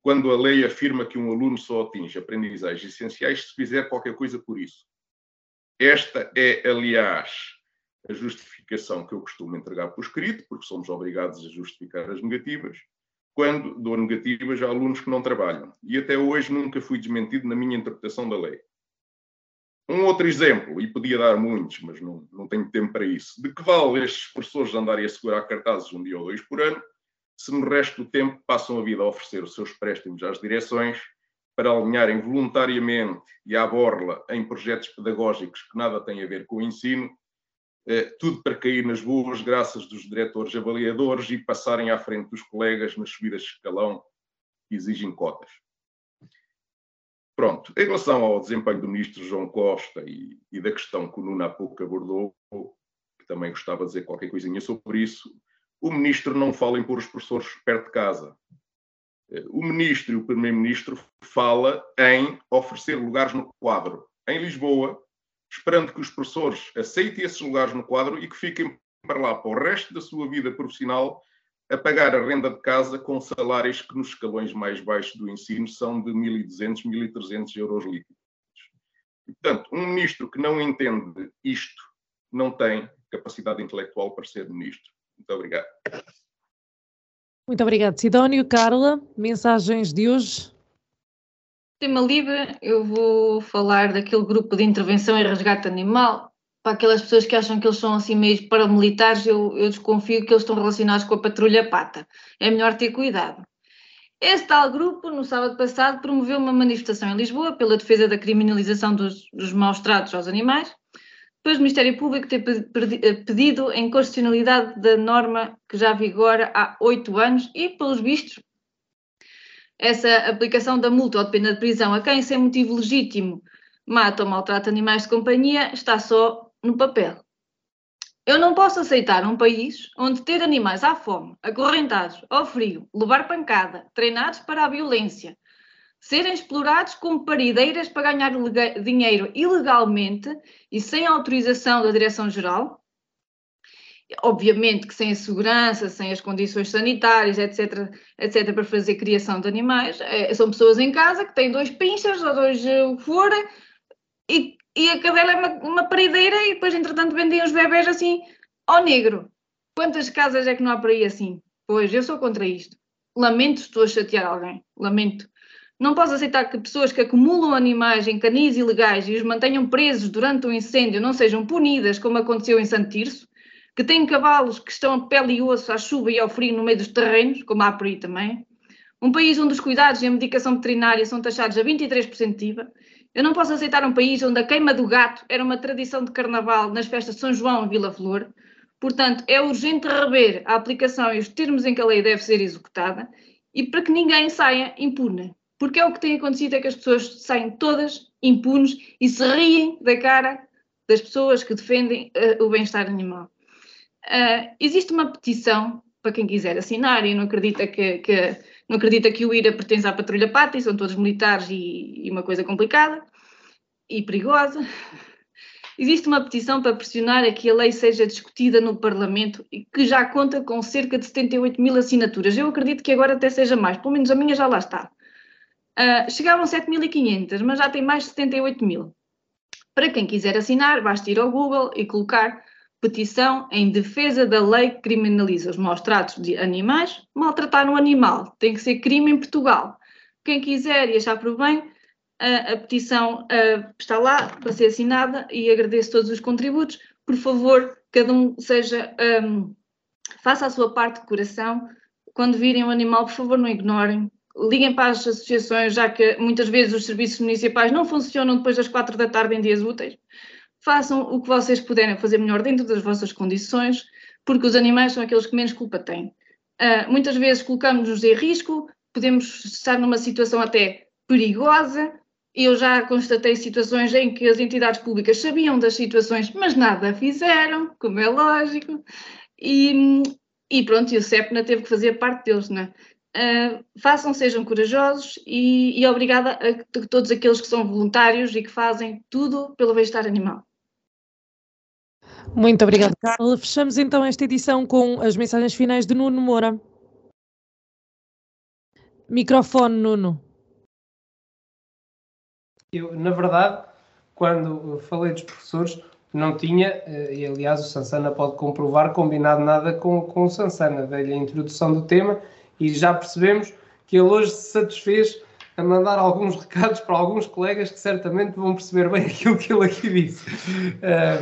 quando a lei afirma que um aluno só atinge aprendizagens essenciais se fizer qualquer coisa por isso. Esta é, aliás, a justificação que eu costumo entregar por escrito, porque somos obrigados a justificar as negativas, quando dou negativas a alunos que não trabalham. E até hoje nunca fui desmentido na minha interpretação da lei. Um outro exemplo, e podia dar muitos, mas não, não tenho tempo para isso, de que vale estes professores andarem a segurar cartazes um dia ou dois por ano, se no resto do tempo passam a vida a oferecer os seus préstimos às direções para alinharem voluntariamente e à borla em projetos pedagógicos que nada têm a ver com o ensino tudo para cair nas boas graças dos diretores avaliadores e passarem à frente dos colegas nas subidas de escalão que exigem cotas. Pronto, em relação ao desempenho do ministro João Costa e, e da questão que o Nuno há pouco abordou, que também gostava de dizer qualquer coisinha sobre isso, o ministro não fala em pôr os professores perto de casa. Eh, o ministro e o primeiro-ministro fala em oferecer lugares no quadro. Em Lisboa, esperando que os professores aceitem esses lugares no quadro e que fiquem para lá para o resto da sua vida profissional a pagar a renda de casa com salários que nos escalões mais baixos do ensino são de 1.200, 1.300 euros líquidos. Portanto, um ministro que não entende isto não tem capacidade intelectual para ser ministro. Muito obrigado. Muito obrigado, Sidónio. Carla, mensagens de hoje? Tema livre, eu vou falar daquele grupo de intervenção e resgate animal. Para aquelas pessoas que acham que eles são assim meio paramilitares, eu, eu desconfio que eles estão relacionados com a patrulha pata. É melhor ter cuidado. Esse tal grupo, no sábado passado, promoveu uma manifestação em Lisboa pela defesa da criminalização dos, dos maus tratos aos animais, depois do Ministério Público ter eh, pedido a inconstitucionalidade da norma que já vigora há oito anos e, pelos vistos, essa aplicação da multa ou de pena de prisão a quem, sem motivo legítimo, mata ou maltrata animais de companhia está só no papel. Eu não posso aceitar um país onde ter animais à fome, acorrentados, ao frio, levar pancada, treinados para a violência, serem explorados como parideiras para ganhar dinheiro ilegalmente e sem autorização da Direção-Geral, obviamente que sem a segurança, sem as condições sanitárias, etc., etc., para fazer criação de animais, é, são pessoas em casa que têm dois pinchas ou dois eh, o que for, e, e a cadela é uma, uma parideira e depois, entretanto, vendem os bebés assim ao negro. Quantas casas é que não há por aí assim? Pois, eu sou contra isto. Lamento estou a chatear alguém. Lamento. Não posso aceitar que pessoas que acumulam animais em canis ilegais e os mantenham presos durante um incêndio não sejam punidas, como aconteceu em Santo Tirso, que têm cavalos que estão a pele e osso à chuva e ao frio no meio dos terrenos, como há por aí também. Um país onde os cuidados e a medicação veterinária são taxados a 23% de IVA. Eu não posso aceitar um país onde a queima do gato era uma tradição de carnaval nas festas de São João e Vila Flor. Portanto, é urgente rever a aplicação e os termos em que a lei deve ser executada e para que ninguém saia impune porque é o que tem acontecido é que as pessoas saem todas impunes e se riem da cara das pessoas que defendem uh, o bem-estar animal. Uh, existe uma petição para quem quiser assinar e não acredita que, que, não acredita que o IRA pertence à Patrulha e são todos militares e, e uma coisa complicada e perigosa. Existe uma petição para pressionar a que a lei seja discutida no Parlamento e que já conta com cerca de 78 mil assinaturas. Eu acredito que agora até seja mais, pelo menos a minha já lá está. Uh, chegavam 7.500, mas já tem mais de 78 mil. Para quem quiser assinar, basta ir ao Google e colocar petição em defesa da lei que criminaliza os maus tratos de animais. Maltratar um animal tem que ser crime em Portugal. Quem quiser e achar por bem, a, a petição uh, está lá para ser assinada e agradeço todos os contributos. Por favor, cada um seja, um, faça a sua parte de coração. Quando virem um animal, por favor, não ignorem liguem para as associações, já que muitas vezes os serviços municipais não funcionam depois das quatro da tarde em dias úteis. Façam o que vocês puderem fazer melhor dentro das vossas condições, porque os animais são aqueles que menos culpa têm. Uh, muitas vezes colocamos-nos em risco, podemos estar numa situação até perigosa. Eu já constatei situações em que as entidades públicas sabiam das situações, mas nada fizeram, como é lógico. E, e pronto, e o CEPNA teve que fazer parte deles? Uh, façam, sejam corajosos e, e obrigada a todos aqueles que são voluntários e que fazem tudo pelo bem-estar animal. Muito obrigada, Carla. Fechamos então esta edição com as mensagens finais de Nuno Moura. Microfone, Nuno. Eu, na verdade, quando falei dos professores, não tinha, eh, e aliás o Sansana pode comprovar, combinado nada com, com o Sansana. Dei-lhe a introdução do tema e já percebemos que ele hoje se satisfez a mandar alguns recados para alguns colegas que certamente vão perceber bem <laughs> aquilo que ele aqui disse.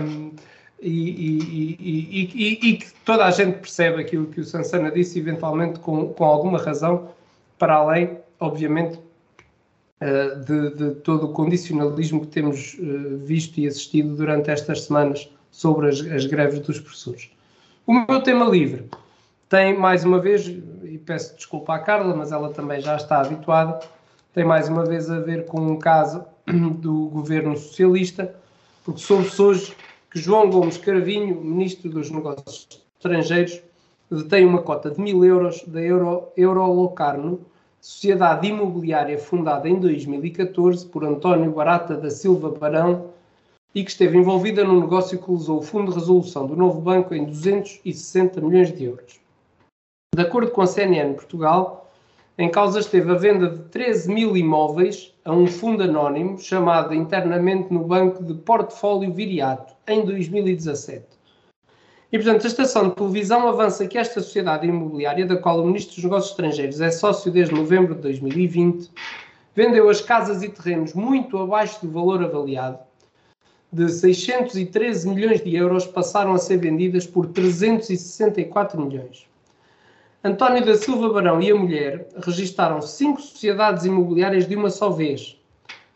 Um, e, que toda a gente percebe aquilo que o Sansana disse, eventualmente com, com alguma razão, para além, obviamente, uh, de, de, todo o condicionalismo que temos uh, visto e assistido durante estas semanas sobre as, as greves dos professores. O meu tema livre tem mais uma vez, e peço desculpa à Carla, mas ela também já está habituada, tem mais uma vez a ver com um caso <clears throat> do governo socialista, porque soube-se hoje que João Gomes Carvinho, ministro dos Negócios Estrangeiros, detém uma cota de mil euros da Euro, Eurolocarno, sociedade imobiliária fundada em 2014 por António Barata da Silva Barão e que esteve envolvida num negócio que usou o Fundo de Resolução do novo banco em 260 milhões de euros. De acordo com a CNN Portugal, em causa esteve a venda de 13 mil imóveis a um fundo anónimo chamado internamente no Banco de Portfólio Viriato, em 2017. E, portanto, a estação de televisão avança que esta sociedade imobiliária, da qual o Ministro dos Negócios Estrangeiros é sócio desde novembro de 2020, vendeu as casas e terrenos muito abaixo do valor avaliado. De 613 milhões de euros passaram a ser vendidas por 364 milhões. António da Silva Barão e a mulher registaram cinco sociedades imobiliárias de uma só vez.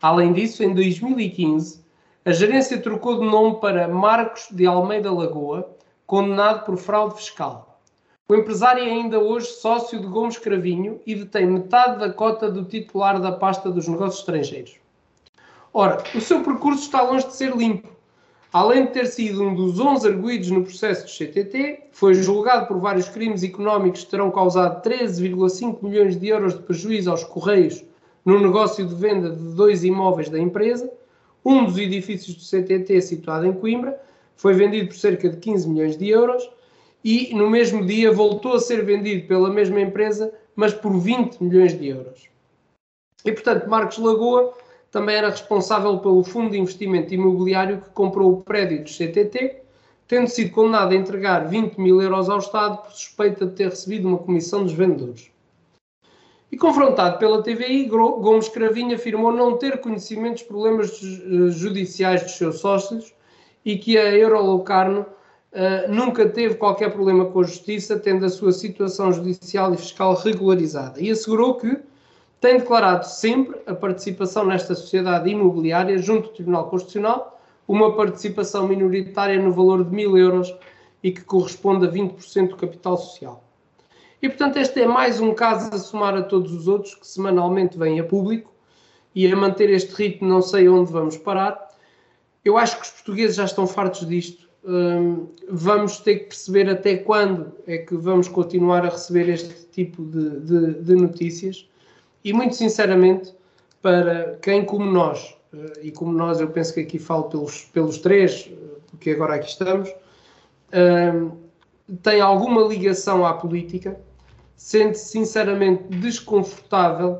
Além disso, em 2015, a gerência trocou de nome para Marcos de Almeida Lagoa, condenado por fraude fiscal. O empresário é ainda hoje sócio de Gomes Cravinho e detém metade da cota do titular da pasta dos negócios estrangeiros. Ora, o seu percurso está longe de ser limpo. Além de ter sido um dos 11 arguídos no processo do CTT, foi julgado por vários crimes económicos que terão causado 13,5 milhões de euros de prejuízo aos Correios no negócio de venda de dois imóveis da empresa um dos edifícios do CTT, situado em Coimbra, foi vendido por cerca de 15 milhões de euros e no mesmo dia voltou a ser vendido pela mesma empresa, mas por 20 milhões de euros. E portanto, Marcos Lagoa também era responsável pelo fundo de investimento imobiliário que comprou o prédio do CTT, tendo sido condenado a entregar 20 mil euros ao Estado por suspeita de ter recebido uma comissão dos vendedores. E confrontado pela TVI, Gomes Cravinho afirmou não ter conhecimento dos problemas eh, judiciais dos seus sócios e que a Eurolocarno uh, nunca teve qualquer problema com a justiça, tendo a sua situação judicial e fiscal regularizada. E assegurou que tem declarado sempre a participação nesta sociedade imobiliária junto ao Tribunal Constitucional, uma participação minoritária no valor de mil euros e que corresponde a 20% do capital social. E, portanto, este é mais um caso a somar a todos os outros que semanalmente vêm a público e a manter este ritmo não sei onde vamos parar. Eu acho que os portugueses já estão fartos disto. Hum, vamos ter que perceber até quando é que vamos continuar a receber este tipo de, de, de notícias. E, muito sinceramente, para quem como nós, eh, e como nós eu penso que aqui falo pelos, pelos três, eh, porque agora aqui estamos, hum, tem alguma ligação à política, sente-se sinceramente desconfortável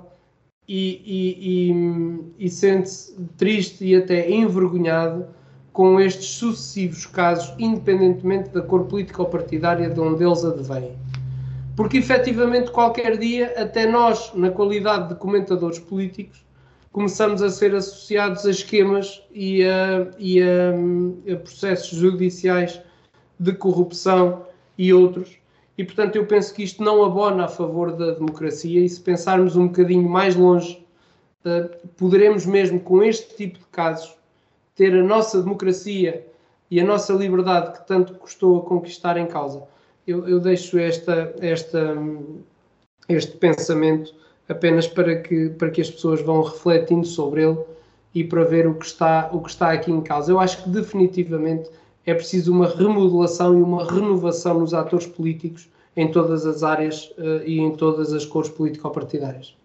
e, e, e, e sente-se triste e até envergonhado com estes sucessivos casos, independentemente da cor política ou partidária de onde eles advêm. Porque efetivamente qualquer dia, até nós, na qualidade de comentadores políticos, começamos a ser associados a esquemas e a, e a, a processos judiciais de corrupção e outros e, portanto, eu penso que isto não abona a favor da democracia e se pensarmos um bocadinho mais longe, uh, poderemos mesmo, com este tipo de casos, ter a nossa democracia e a nossa liberdade que tanto custou a conquistar em causa. Eu, eu deixo esta, esta, este pensamento apenas para que, para que as pessoas vão refletindo sobre ele e para ver o que está, o que está aqui em causa. Eu acho que definitivamente é preciso uma remodelação e uma renovação nos atores políticos em todas as áreas uh, e em todas as cores político-partidárias.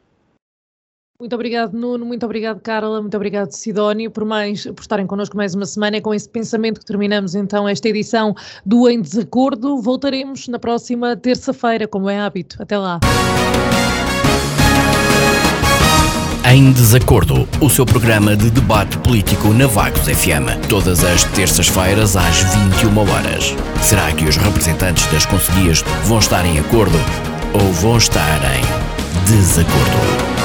Muito obrigado, Nuno. Muito obrigado, Carla. Muito obrigado, Sidónio, por, mais, por estarem connosco mais uma semana. É com esse pensamento que terminamos então esta edição do Em Desacordo. Voltaremos na próxima terça-feira, como é hábito. Até lá. Em Desacordo, o seu programa de debate político na Vagos FM, todas as terças-feiras às 21 horas. Será que os representantes das conselhias vão estar em acordo ou vão estar em desacordo?